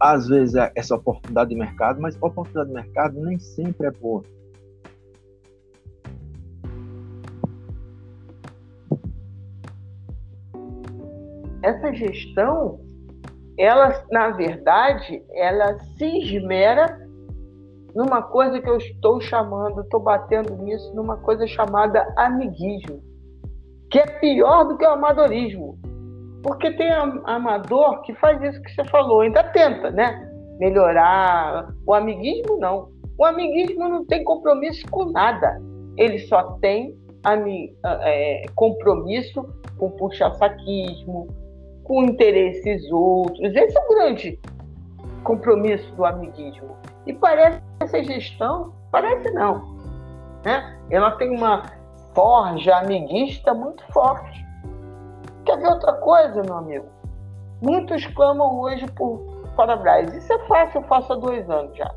às vezes é essa oportunidade de mercado, mas oportunidade de mercado nem sempre é boa. Essa gestão, ela, na verdade, ela se esmera numa coisa que eu estou chamando, estou batendo nisso, numa coisa chamada amiguismo, que é pior do que o amadorismo. Porque tem amador que faz isso que você falou, ainda tenta, né? Melhorar. O amiguismo não. O amiguismo não tem compromisso com nada. Ele só tem é, compromisso com puxa-saquismo, com interesses outros. Esse é o grande compromisso do amiguismo. E parece que essa gestão, parece não, né? ela tem uma forja amiguista muito forte. Quer ver outra coisa, meu amigo? Muitos clamam hoje por Parabras. Isso é fácil, eu faço há dois anos já.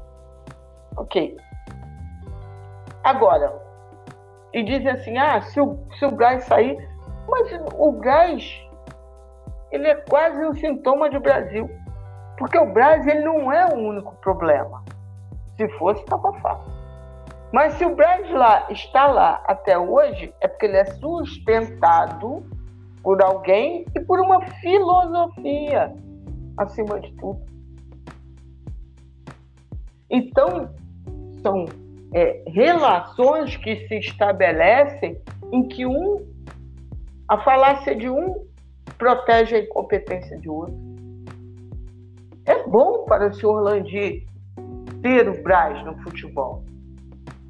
Ok. Agora, e dizem assim, ah, se o, se o gás sair, mas o gás, ele é quase um sintoma do Brasil. Porque o Brasil ele não é o único problema. Se fosse, estava fácil. Mas se o Brasil lá está lá até hoje, é porque ele é sustentado por alguém e por uma filosofia, acima de tudo. Então, são é, relações que se estabelecem em que um, a falácia de um protege a incompetência de outro. É bom para o senhor Landim ter o Braz no futebol.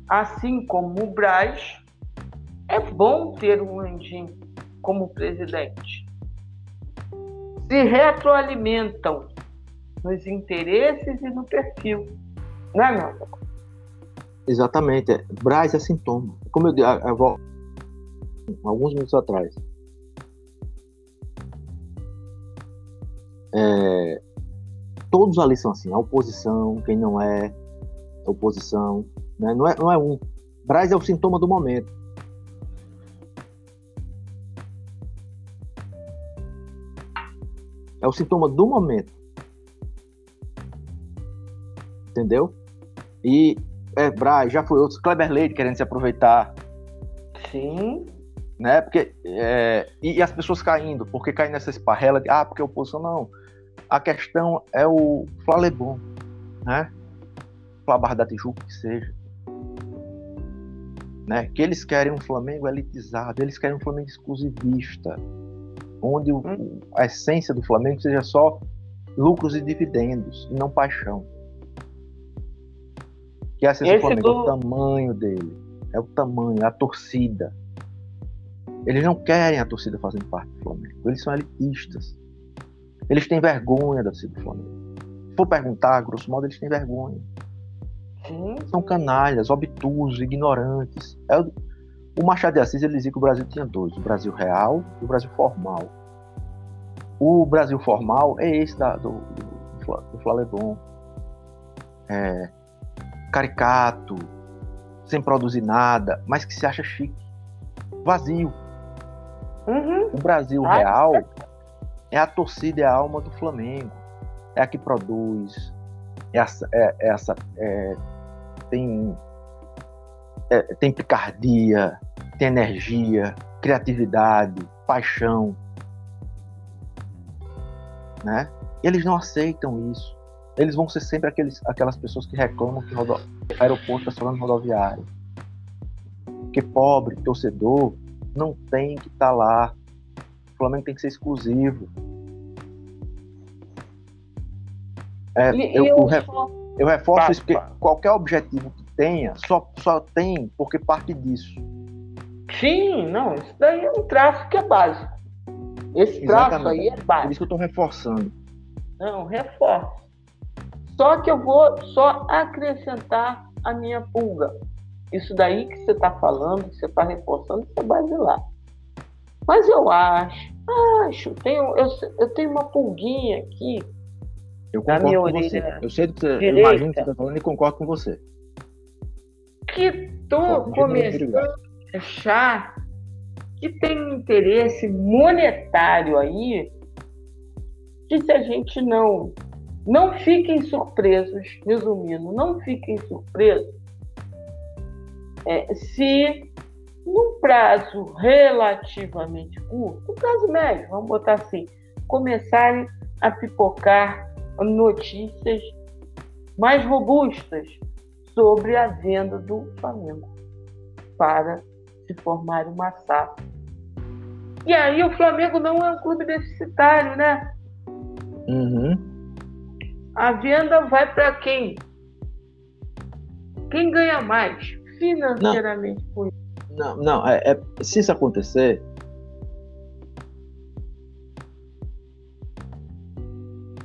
Assim como o Braz, é bom ter o Landim como presidente. Se retroalimentam nos interesses e no perfil. Não é, não? Exatamente. Braz é sintoma. Como eu disse alguns minutos atrás. É, todos ali são assim, a oposição, quem não é, oposição, né? não, é, não é um. Braz é o sintoma do momento. É o sintoma do momento. Entendeu? E é, Braz, já foi outros, Kleber Leite querendo se aproveitar. Sim. Né? Porque, é, e, e, as pessoas caindo, porque caem nessa esparrela de, ah, porque a oposição não a questão é o Flalebon, né? Flabar da Tijuca, que seja. Né? Que eles querem um Flamengo elitizado, eles querem um Flamengo exclusivista, onde o, a essência do Flamengo seja só lucros e dividendos, e não paixão. Que é o Flamengo, do... é o tamanho dele, é o tamanho, a torcida. Eles não querem a torcida fazendo parte do Flamengo, eles são elitistas. Eles têm vergonha da torcida do Flamengo. Se for perguntar, grosso modo, eles têm vergonha. Sim. São canalhas, obtusos, ignorantes. É o, o Machado de Assis ele dizia que o Brasil tinha dois: o Brasil real e o Brasil formal. O Brasil formal é esse da, do, do, do Flalebon. É, caricato, sem produzir nada, mas que se acha chique. Vazio. Uhum. O Brasil ah, real é a torcida, é a alma do Flamengo. É a que produz, é essa, é, é essa é, tem, é, tem picardia, tem energia, criatividade, paixão, né? Eles não aceitam isso. Eles vão ser sempre aqueles, aquelas pessoas que reclamam que o aeroporto está falando rodoviário. Que pobre, torcedor, não tem que estar tá lá. O Flamengo tem que ser exclusivo. É, eu, eu, eu, eu, reforço isso porque qualquer objetivo que tenha só, só tem porque parte disso. Sim, não, isso daí é um traço que é básico. Esse traço Exatamente. aí é básico. Por isso que eu estou reforçando. Não, reforço. Só que eu vou só acrescentar a minha pulga. Isso daí que você está falando, que você está reforçando, você vai ver lá. Mas eu acho, acho, tenho, eu, eu tenho uma pulguinha aqui. Eu concordo com você. Eu sei do que você, imagino que você está falando e concordo com você. Que estou começando a achar que tem um interesse monetário aí que se a gente não não fiquem surpresos, resumindo, não fiquem surpresos é, se num prazo relativamente curto, um prazo médio, vamos botar assim, começarem a pipocar notícias mais robustas sobre a venda do Flamengo para se formar uma SAF. E aí o Flamengo não é um clube deficitário, né? Uhum a venda vai para quem? Quem ganha mais financeiramente não, com isso? Não, não é, é, se isso acontecer,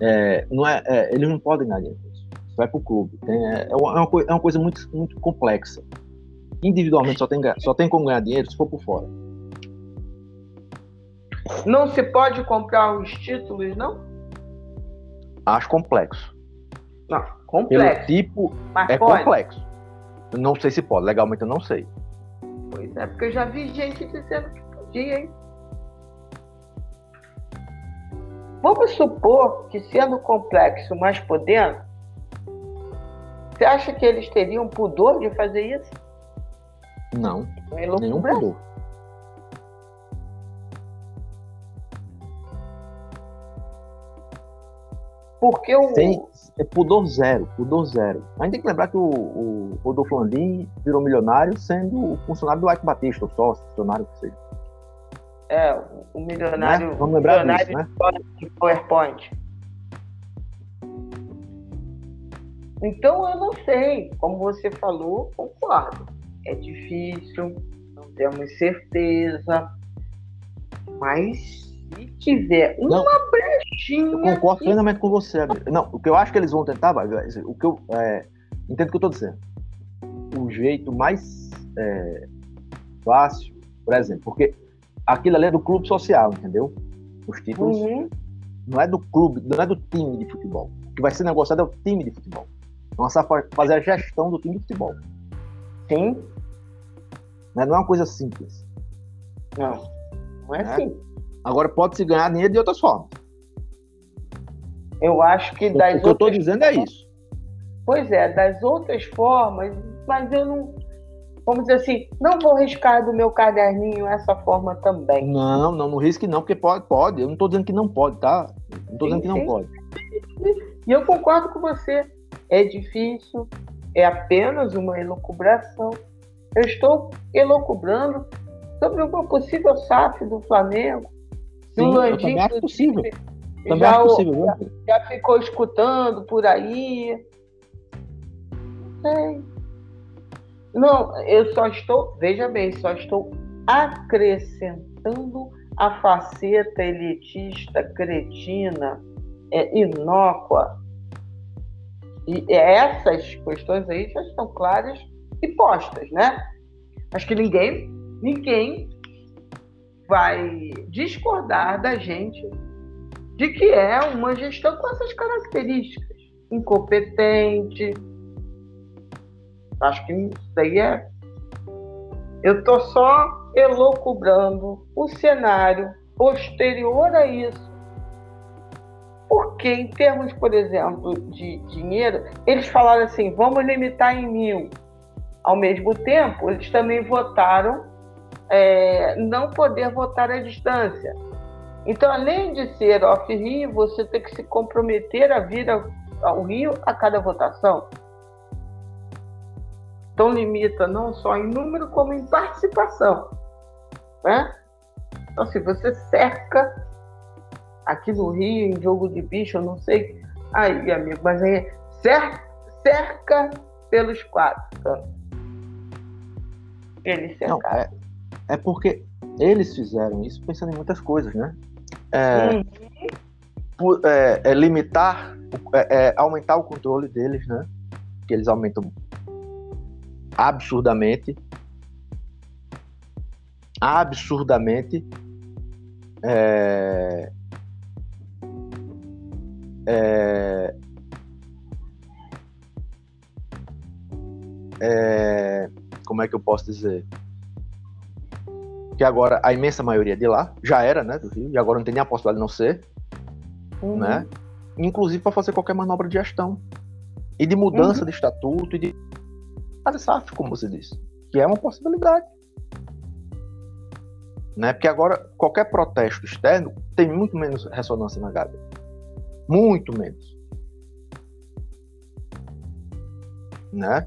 é, não é, é, eles não podem ganhar dinheiro. Vai para o clube. Tem, é, é, uma, é uma coisa muito, muito complexa. Individualmente só tem, só tem como ganhar dinheiro se for por fora. Não se pode comprar os títulos, não? Acho complexo. Não, complexo. Pelo tipo, Mas é pode. complexo. não sei se pode, legalmente eu não sei. Pois é, porque eu já vi gente dizendo que podia, hein? Vamos supor que sendo complexo, mas podendo, você acha que eles teriam pudor de fazer isso? Não, nenhum pudor. Porque o. Tem, é pudor zero, pudor zero. A gente tem que lembrar que o, o Rodolfo Landim virou milionário sendo funcionário do Ike Batista, o sócio, funcionário que seja. É, o milionário. Né? Vamos lembrar milionário disso, né? de PowerPoint. Então eu não sei, como você falou, concordo. É difícil, não temos certeza, mas se tiver uma não, brechinha. Eu concordo plenamente com você. Não, o que eu acho que eles vão tentar, o que eu é, entendo o que eu estou dizendo. O jeito mais é, fácil, por exemplo, porque aquilo ali é do clube social, entendeu? Os títulos uhum. não é do clube, não é do time de futebol. O que vai ser negociado é o time de futebol. Nossa, fazer a gestão do time de futebol. Sim. Não é uma coisa simples. Não, não é, é? assim. Agora pode-se ganhar dinheiro de outras formas. Eu acho que das O que eu estou dizendo é isso. Pois é, das outras formas, mas eu não. Vamos dizer assim, não vou riscar do meu caderninho essa forma também. Não, não, não risque não, porque pode, pode. Eu não estou dizendo que não pode, tá? Não estou dizendo que não pode. E eu concordo com você. É difícil, é apenas uma elucubração. Eu estou elucubrando sobre uma possível SAF do Flamengo, Sim, também acho possível. Também já, acho possível. Já, já, ficou escutando por aí. Sei. Não, eu só estou, veja bem, só estou acrescentando a faceta elitista, cretina, é, inócua. E essas questões aí já estão claras e postas, né? Acho que ninguém, ninguém vai discordar da gente de que é uma gestão com essas características. Incompetente. Acho que isso daí é. Eu estou só elocubrando o cenário posterior a isso. Porque, em termos, por exemplo, de dinheiro, eles falaram assim: vamos limitar em mil. Ao mesmo tempo, eles também votaram é, não poder votar à distância. Então, além de ser off-Rio, você tem que se comprometer a vir ao Rio a cada votação. Então, limita não só em número, como em participação. Né? Então, se você cerca aqui no Rio, em jogo de bicho, eu não sei. Aí, amigo, mas aí cerca, cerca pelos quatro. Eles cercaram. Não, é, é porque eles fizeram isso pensando em muitas coisas, né? É, por, é, é limitar, é, é, aumentar o controle deles, né? Que eles aumentam absurdamente, absurdamente é, é, é, como é que eu posso dizer? Que agora a imensa maioria de lá já era, né, do Rio, e agora não tem nem a possibilidade de não ser, uhum. né? Inclusive para fazer qualquer manobra de gestão e de mudança uhum. de estatuto e de SAF, como você disse, que é uma possibilidade. Né? Porque agora qualquer protesto externo tem muito menos ressonância na Gávea. Muito menos. Né?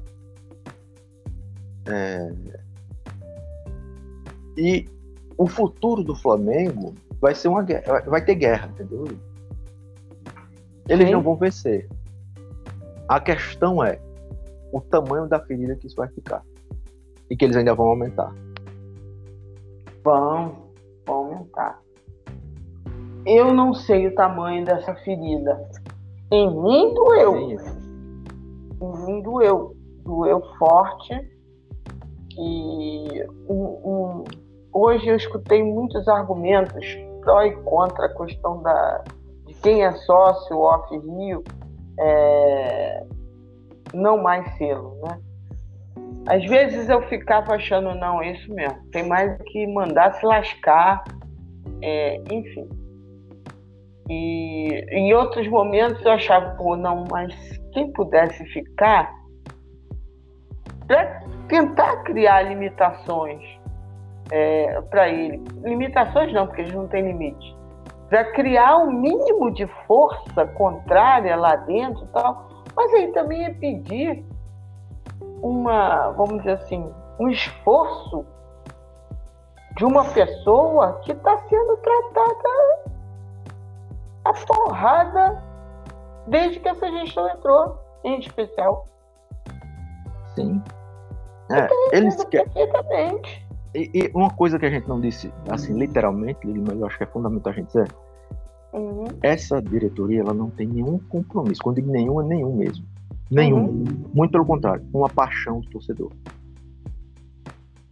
É... E o futuro do Flamengo vai ser uma guerra, vai ter guerra, entendeu? Eles Sim. não vão vencer. A questão é o tamanho da ferida que isso vai ficar. E que eles ainda vão aumentar. Vão, vão aumentar. Eu não sei o tamanho dessa ferida. Em mim doeu. Em mim doeu. Doeu forte. E um, um, hoje eu escutei muitos argumentos pró e contra a questão da, de quem é sócio off Rio é, não mais selo, né? Às vezes eu ficava achando, não, é isso mesmo, tem mais que mandar se lascar, é, enfim. E em outros momentos eu achava, pô, não, mas quem pudesse ficar para tentar criar limitações é, para ele. Limitações não, porque eles não têm limite. Para criar um mínimo de força contrária lá dentro tal. Mas aí também é pedir uma, vamos dizer assim, um esforço de uma pessoa que está sendo tratada a porrada desde que essa gestão entrou, em especial. Sim. É, eles querem. E, e, uma coisa que a gente não disse, assim, literalmente, mas eu acho que é fundamental a gente dizer. Uhum. Essa diretoria, ela não tem nenhum compromisso. Quando digo nenhum, é nenhum mesmo. Nenhum. Uhum. Muito pelo contrário, uma paixão do torcedor.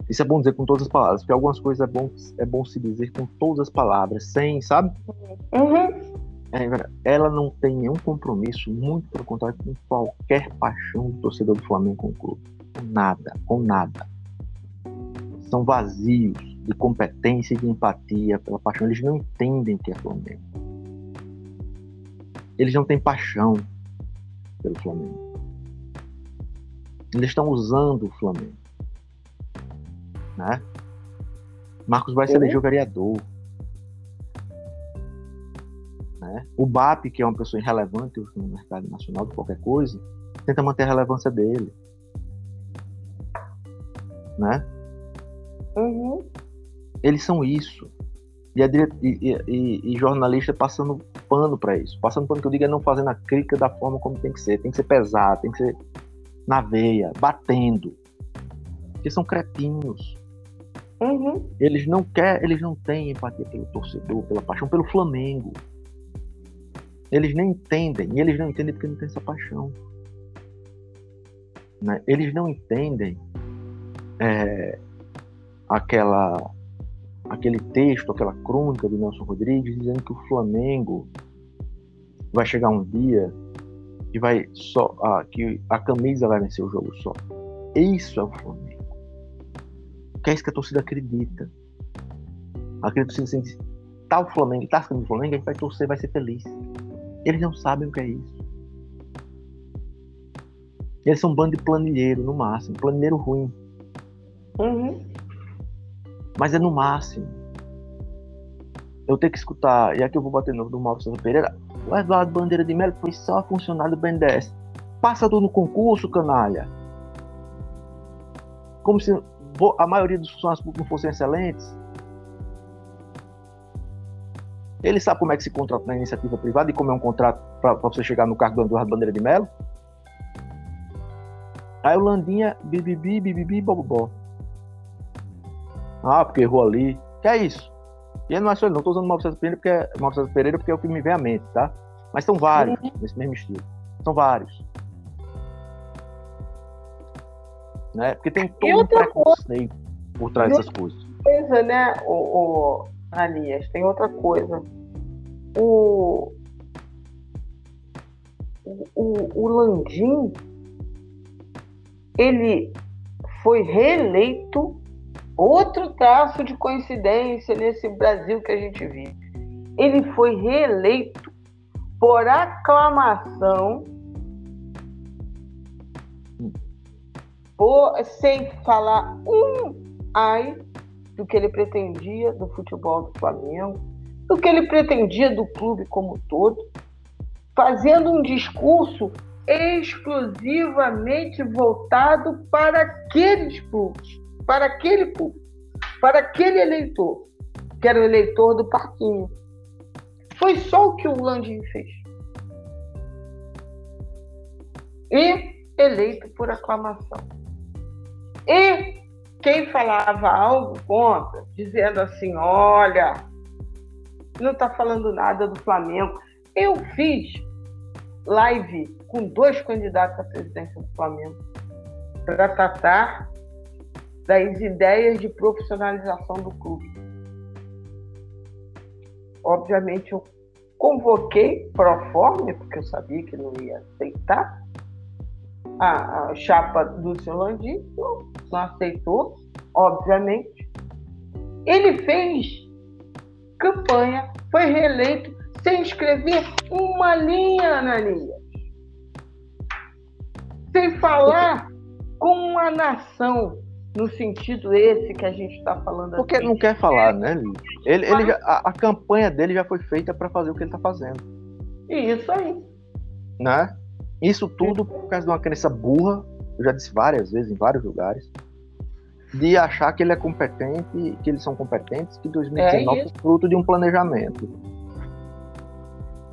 Isso é bom dizer com todas as palavras, porque algumas coisas é bom, é bom se dizer com todas as palavras, sem, sabe? Uhum. É, ela não tem nenhum compromisso, muito pelo contrário, com qualquer paixão do torcedor do Flamengo com o clube. Com nada, com nada. São vazios de competência e de empatia pela paixão. Eles não entendem que é Flamengo. Eles não têm paixão pelo Flamengo. Eles estão usando o Flamengo. Né? Marcos vai se eleger vereador. Né? O BAP, que é uma pessoa irrelevante no mercado nacional de qualquer coisa, tenta manter a relevância dele. Né? Uhum. Eles são isso. E, e, e, e, jornalista passando pano para isso. Passando pano que eu digo é não fazendo a crítica da forma como tem que ser. Tem que ser pesado, tem que ser na veia, batendo. Porque são cretinos. Uhum. Eles não querem, eles não têm empatia pelo torcedor, pela paixão, pelo Flamengo. Eles nem entendem, e eles não entendem porque não tem essa paixão. Né? Eles não entendem é, aquela, aquele texto, aquela crônica do Nelson Rodrigues dizendo que o Flamengo vai chegar um dia que vai só ah, que a camisa vai vencer o jogo só. Isso é o Flamengo. Que é isso que a torcida acredita. A torcida sente, tá o Flamengo, tá sendo o Flamengo, a gente vai torcer, vai ser feliz. Eles não sabem o que é isso. Eles são um bando de planilheiro, no máximo. Planilheiro ruim. Uhum. Mas é no máximo. Eu tenho que escutar, e aqui eu vou bater no do Mauro César Pereira. O Eduardo Bandeira de Melo foi só funcionário do BNDES. Passa tudo no concurso, canalha. Como se a maioria dos funcionários públicos não fossem excelentes. Ele sabe como é que se contrata na iniciativa privada e como é um contrato para você chegar no cargo do Eduardo Bandeira de Melo? Aí o Landinha, bibibi, bibibi, bobobó. Ah, porque errou ali. Que é isso? E ele não achou, não estou usando o Mauro César Pereira porque, é, Mauro César Pereira porque é o que me vem à mente, tá? Mas são vários uhum. nesse mesmo estilo. São vários. Né? Porque tem todo um preconceito coisa, por trás dessas coisas. Coisa, né, o, o Anias, tem outra coisa. O, o, o Landim, ele foi reeleito, outro traço de coincidência nesse Brasil que a gente vive. Ele foi reeleito por aclamação, sem falar um ai do que ele pretendia do futebol do Flamengo, do que ele pretendia do clube como todo, fazendo um discurso exclusivamente voltado para aqueles clubes, para aquele público, para aquele eleitor, que era o eleitor do parquinho. Foi só o que o Landim fez. E eleito por aclamação. E quem falava algo contra, dizendo assim: olha, não está falando nada do Flamengo. Eu fiz live com dois candidatos à presidência do Flamengo para tratar das ideias de profissionalização do clube. Obviamente, eu convoquei pro forma, porque eu sabia que não ia aceitar, a, a chapa do seu Landim, não, aceitou, obviamente. Ele fez campanha, foi reeleito sem escrever uma linha, Ananias. Sem falar com uma nação, no sentido esse que a gente está falando Porque aqui. não quer falar, né, Ele, ele já, a, a, campanha dele já foi feita para fazer o que ele está fazendo. Isso aí. Né? Isso tudo por causa de uma crença burra, eu já disse várias vezes em vários lugares, de achar que ele é competente, que eles são competentes, que 2019 é, é fruto de um planejamento.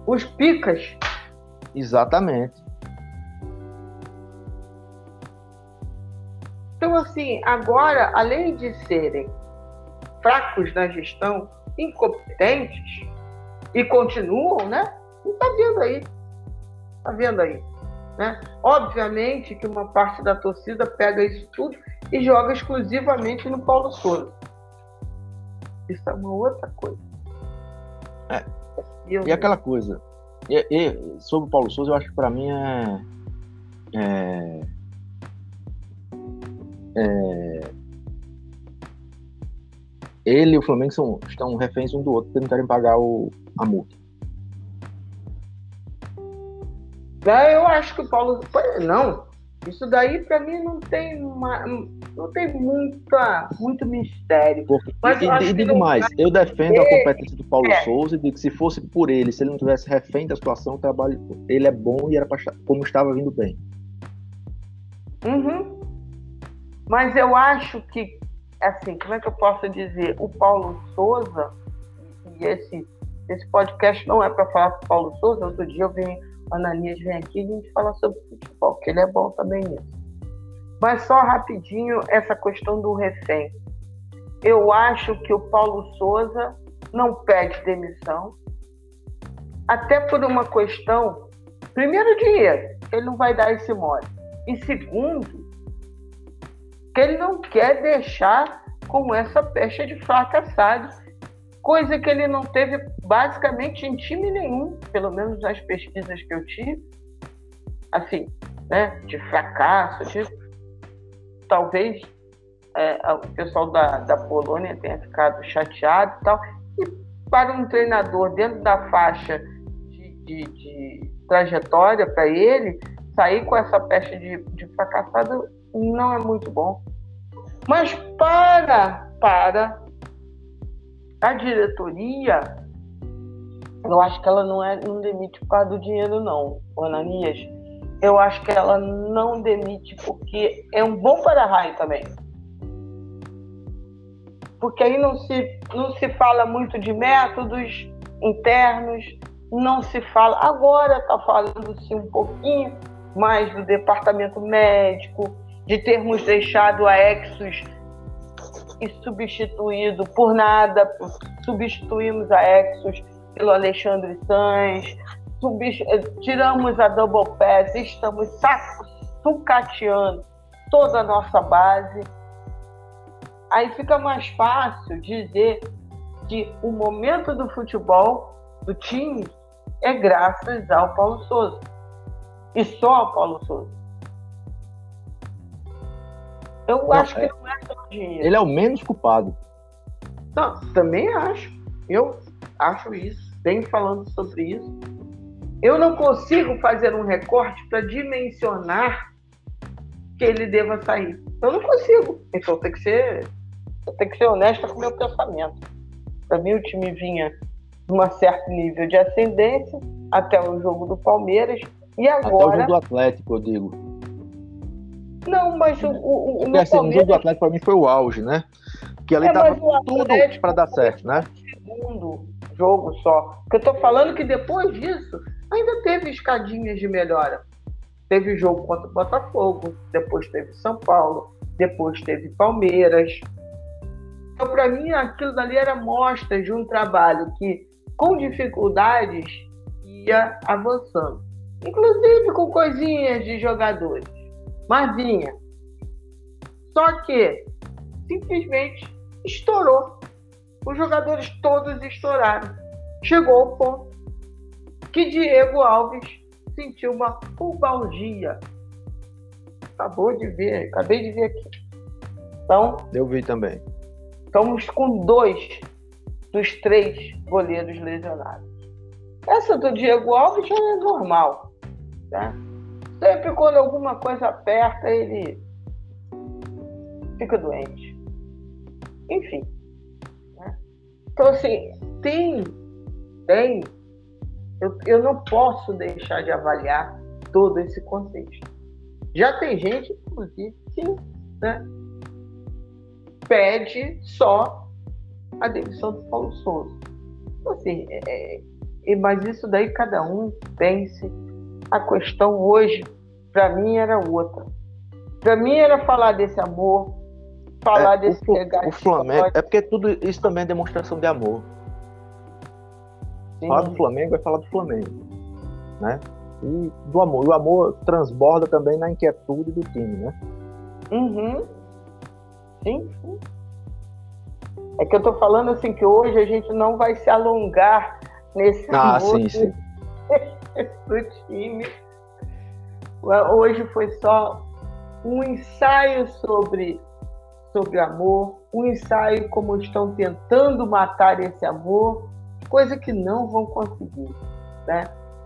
Os picas. Exatamente. Então, assim, agora, além de serem fracos na gestão, incompetentes, e continuam, né? Está vendo aí. Está vendo aí. Né? Obviamente que uma parte da torcida pega isso tudo e joga exclusivamente no Paulo Souza. Isso é uma outra coisa. É. E, eu... e aquela coisa. E, e, sobre o Paulo Souza, eu acho que para mim é, é, é, Ele e o Flamengo são, estão reféns um do outro porque não querem pagar o, a multa. Eu acho que o Paulo. Não, isso daí para mim não tem uma, não tem muita, muito mistério. Porque, Mas e, e digo mais, vai... eu defendo a competência do Paulo é. Souza e digo que se fosse por ele, se ele não tivesse refém da situação, o trabalho ele é bom e era pra, como estava vindo bem. Uhum. Mas eu acho que, assim, como é que eu posso dizer? O Paulo Souza, e esse, esse podcast não é para falar com o Paulo Souza, outro dia eu vim Ananias vem aqui e a gente fala sobre futebol, que ele é bom também nisso. Mas só rapidinho essa questão do refém. Eu acho que o Paulo Souza não pede demissão, até por uma questão, primeiro dinheiro, ele não vai dar esse mole. E segundo, que ele não quer deixar com essa pecha de fracassado coisa que ele não teve basicamente em time nenhum, pelo menos nas pesquisas que eu tive, assim, né, de fracasso, talvez é, o pessoal da, da Polônia tenha ficado chateado e tal, e para um treinador dentro da faixa de, de, de trajetória para ele, sair com essa peste de, de fracassado não é muito bom. Mas para, para A diretoria, eu acho que ela não, é, não demite por causa do dinheiro, não, Ananias. Eu acho que ela não demite porque é um bom para-raio também. Porque aí não se, não se fala muito de métodos internos, não se fala. Agora está falando-se um pouquinho mais do departamento médico, de termos deixado a Exos e substituído por nada, substituímos a Exos pelo Alexandre Sanz, tiramos a Double Pass, estamos sucateando toda a nossa base. Aí fica mais fácil dizer que o momento do futebol do time é graças ao Paulo Souza. E só ao Paulo Souza. Eu não, acho é, que não é só dinheiro. Ele é o menos culpado. Não, também acho. Eu acho isso. Venho falando sobre isso. Eu não consigo fazer um recorte para dimensionar que ele deva sair. Eu não consigo. Então tem que ser, tem que ser honesta com o meu pensamento. Para mim o time vinha num certo nível de ascendência até o jogo do Palmeiras e agora. Até o jogo do Atlético, eu digo. Não, mas o. o, assim, Palmeiras... o jogo do Atlético para mim foi o auge, né? Que ali é, tava tudo para dar certo, né? Segundo jogo só. Porque eu tô falando que depois disso ainda teve escadinhas de melhora. Teve jogo contra o Botafogo, depois teve São Paulo, depois teve Palmeiras. Então, para mim, aquilo dali era mostra de um trabalho que, com dificuldades, ia avançando. Inclusive com coisinhas de jogadores. Mas vinha. Só que, simplesmente, estourou. Os jogadores todos estouraram. Chegou ao ponto que Diego Alves sentiu uma pubalgia. Acabou de ver, acabei de ver aqui. Então. Eu vi também. Estamos com dois dos três goleiros lesionados. Essa do Diego Alves já é normal. Tá? Sempre quando alguma coisa aperta, ele fica doente. Enfim. Né? Então, assim, tem, tem. Eu, eu não posso deixar de avaliar todo esse contexto. Já tem gente, inclusive, que né, pede só a demissão do Paulo Souza. Então, assim, é, é, mas isso daí cada um pense. A questão hoje, para mim, era outra. Para mim era falar desse amor, falar é, desse o, o Flamengo É porque tudo isso também é demonstração de amor. Sim. Falar do Flamengo é falar do Flamengo, né? E do amor. E o amor transborda também na inquietude do time, né? Uhum. Sim, sim. É que eu tô falando assim que hoje a gente não vai se alongar nesse ah, amor sim, sim. do time. Hoje foi só um ensaio sobre, sobre amor, um ensaio como estão tentando matar esse amor, coisa que não vão conseguir, né?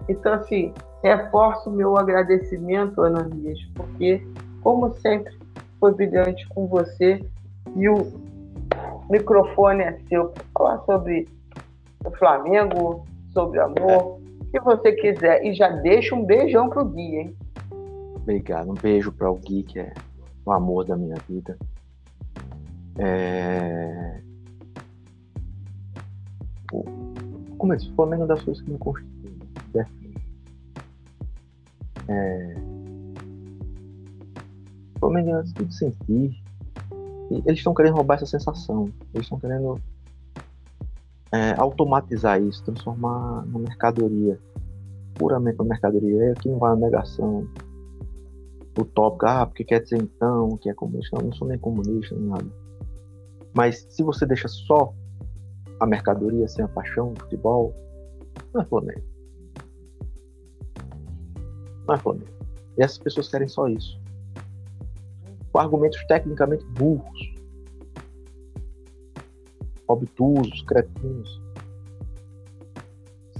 Então, assim, reforço meu agradecimento, Ananias, porque, como sempre, foi brilhante com você e o microfone é seu para falar sobre o Flamengo, sobre amor, que você quiser. E já deixa um beijão pro Gui, hein? Obrigado. Um beijo para o Gui, que é o amor da minha vida. É... Como eu disse, o Flamengo é uma das coisas que me constitui. É... O Flamengo é tudo sentir. Eles estão querendo roubar essa sensação. Eles estão querendo é, automatizar isso, transformar na mercadoria. Puramente uma mercadoria. E aqui não vai a negação o tópico, ah, porque quer dizer então que é comunista. Não, não sou nem comunista, nem nada. Mas se você deixa só a mercadoria sem a paixão futebol, não é Flamengo. Não é Flamengo. E essas pessoas querem só isso. Com argumentos tecnicamente burros, obtusos, cretinos.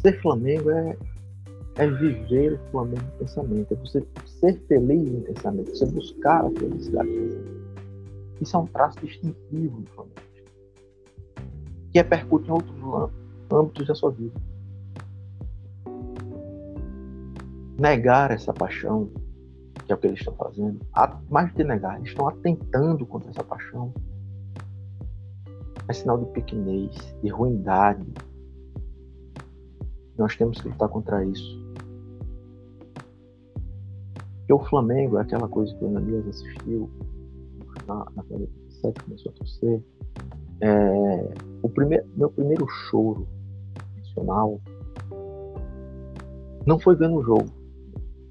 Ser Flamengo é é viver o Flamengo em pensamento, é você ser feliz em pensamento, você buscar a felicidade. Isso é um traço distintivo do Flamengo. que repercute em outros âmbitos da sua vida. Negar essa paixão, que é o que eles estão fazendo, mais do que negar, eles estão atentando contra essa paixão. É sinal de pequenez, de ruindade. Nós temos que lutar contra isso. Porque o Flamengo é aquela coisa que o Ananias assistiu na, na 47, começou a torcer. É, o primeiro, meu primeiro choro nacional não foi vendo o jogo.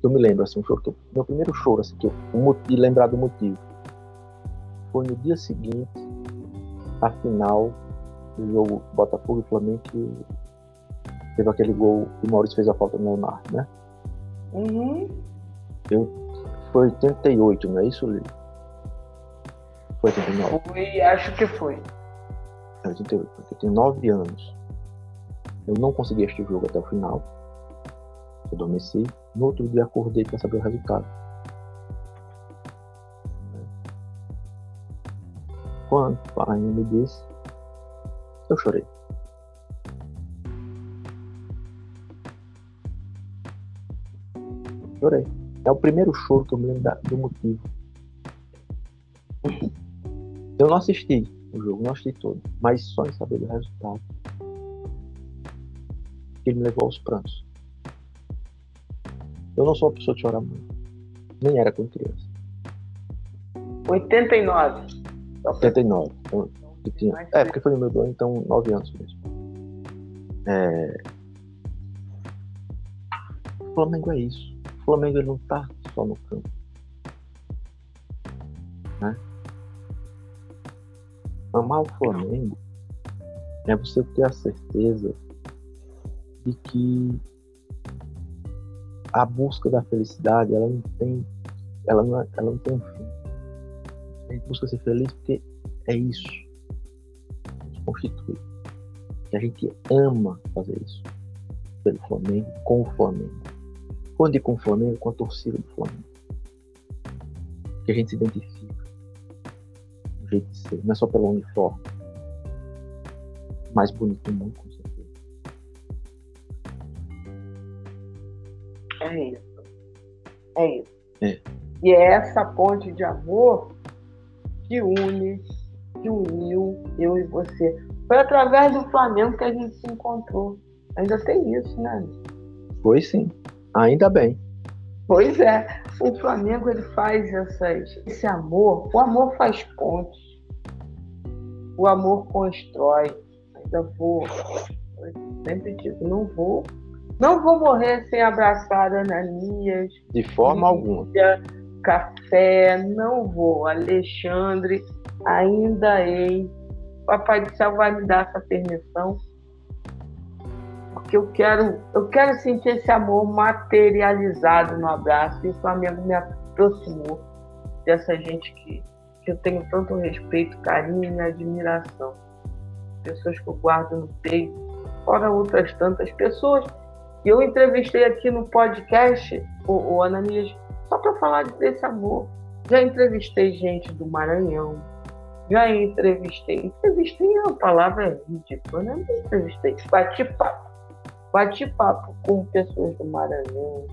Eu me lembro, assim, um choro que, meu primeiro choro, assim, que eu, e lembrar do motivo, foi no dia seguinte, a final do jogo Botafogo e Flamengo, que teve aquele gol que o Maurício fez a falta no Leonardo, né? Uhum. Eu, foi 88, não é isso, Lili? Foi 89? Foi, acho que foi. É 88, porque eu tenho 9 anos. Eu não consegui assistir o jogo até o final. Eu adormeci. No outro dia acordei para saber o resultado. Quando a rainha me disse, eu chorei. Chorei. É o primeiro choro que eu me lembro do motivo. Eu não assisti o jogo, não assisti todo, mas só em saber do resultado. Ele me levou aos prantos. Eu não sou uma pessoa de chorar muito. Nem era quando criança. 89. 89. Eu, eu tinha, é, porque foi no meu dono, então 9 anos mesmo. É... O Flamengo é isso. O Flamengo ele não tá só no campo. Né? Amar o Flamengo é você ter a certeza de que a busca da felicidade ela não tem ela não, ela não tem um fim. A gente busca ser feliz porque é isso. Nos constitui. Que a gente ama fazer isso. Pelo Flamengo, com o Flamengo. Quando com o Flamengo, com a torcida do Flamengo. Que a gente se identifica. O jeito de ser. Não é só pelo uniforme. Mais bonito do mundo, com certeza. É isso. É isso. É. E é essa ponte de amor que une, que uniu eu e você. Foi através do Flamengo que a gente se encontrou. Ainda tem isso, né? Foi sim. Ainda bem. Pois é. O Flamengo ele faz essas, esse amor. O amor faz pontes. O amor constrói. Ainda vou. Eu sempre digo, não vou não vou morrer sem abraçar Ananias. De forma alguma. Café, não vou. Alexandre, ainda ei. Papai do céu vai me dar essa permissão. Porque eu quero, eu quero sentir esse amor materializado no abraço. E o Flamengo me aproximou dessa gente que, que eu tenho tanto respeito, carinho e admiração. Pessoas que eu guardo no peito, fora outras tantas pessoas e eu entrevistei aqui no podcast o, o Ananias só para falar desse amor. Já entrevistei gente do Maranhão, já entrevistei. Entrevistei é uma palavra ridícula, né? Não entrevistei. Bati papo. Bati papo com pessoas do Maranhão,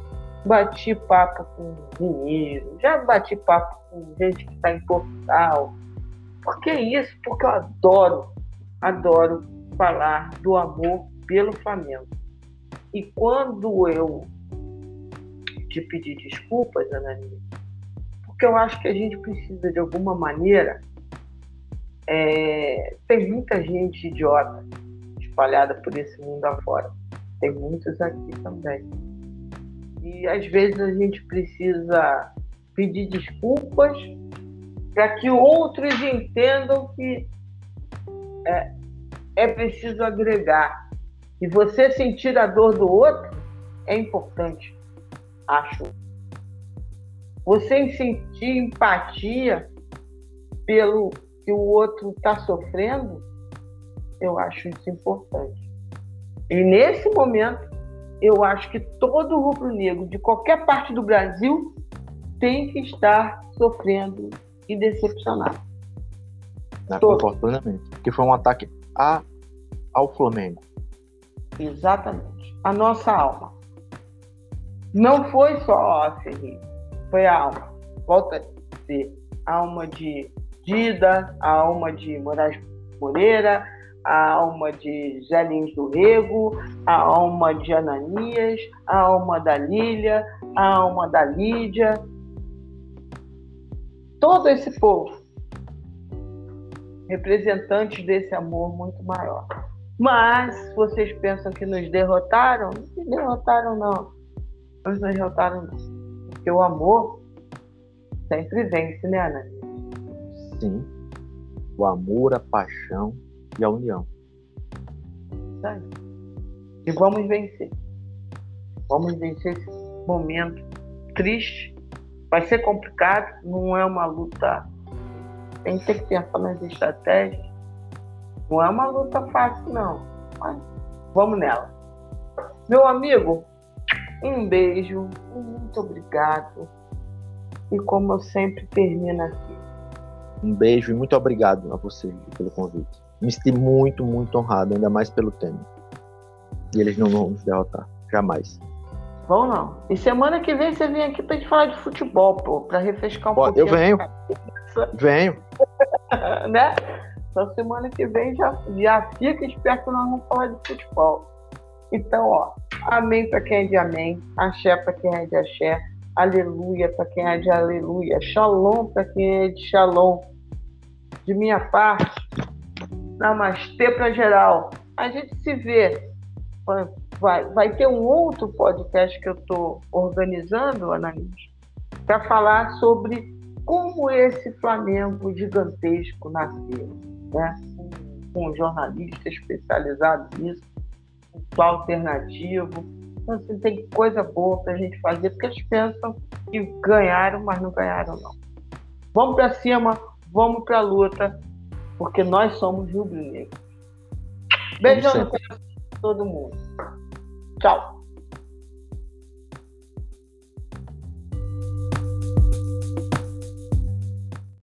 bati papo com mineiros, já bati papo com gente que está em Portugal. Por que isso? Porque eu adoro, adoro falar do amor pelo Flamengo. E quando eu te pedi desculpas, Anani, porque eu acho que a gente precisa, de alguma maneira, é, tem muita gente idiota espalhada por esse mundo afora. Tem muitos aqui também. E às vezes a gente precisa pedir desculpas para que outros entendam que é, é preciso agregar e você sentir a dor do outro é importante, acho. Você sentir empatia pelo que o outro está sofrendo, eu acho isso importante. E nesse momento, eu acho que todo rubro-negro de qualquer parte do Brasil tem que estar sofrendo e decepcionado. Concordo plenamente. Porque foi um ataque a ao Flamengo. Exatamente. A nossa alma. Não foi só a Ferreira, foi a alma. Volta a ser a alma de Dida, a alma de Moraes Moreira, a alma de Zé Lins do Rego, a alma de Ananias, a alma da Lília, a alma da Lídia. Todo esse povo, representantes desse amor muito maior. Mas vocês pensam que nos derrotaram? Não derrotaram, não. Nos derrotaram, não. Porque o amor sempre vence, né, Ana? Sim. O amor, a paixão e a união. E vamos vencer. Vamos vencer esse momento triste. Vai ser complicado, não é uma luta. Tem que pensar nas estratégias. Não é uma luta fácil, não. Mas vamos nela. Meu amigo, um beijo, muito obrigado. E como eu sempre termino aqui. Um beijo e muito obrigado a você pelo convite me senti muito, muito honrado, ainda mais pelo tema. E eles não vão nos derrotar, jamais. Vão não. E semana que vem você vem aqui pra gente falar de futebol, pô, pra refrescar um pô, pouquinho. Eu venho. Venho. né? Então semana que vem já, já fica esperto que nós vamos falar de futebol. Então, ó, amém para quem é de amém, axé para quem é de axé, aleluia para quem é de aleluia, shalom para quem é de shalom. De minha parte, Namastê para geral. A gente se vê. Vai, vai ter um outro podcast que eu estou organizando, Anaís, para falar sobre como esse Flamengo gigantesco nasceu, né? com um jornalista especializado nisso, alternativo. Então, assim, tem coisa boa para a gente fazer, porque eles pensam que ganharam, mas não ganharam, não. Vamos para cima, vamos para a luta porque nós somos rubro-negros. Beijão no coração de todo mundo. Tchau.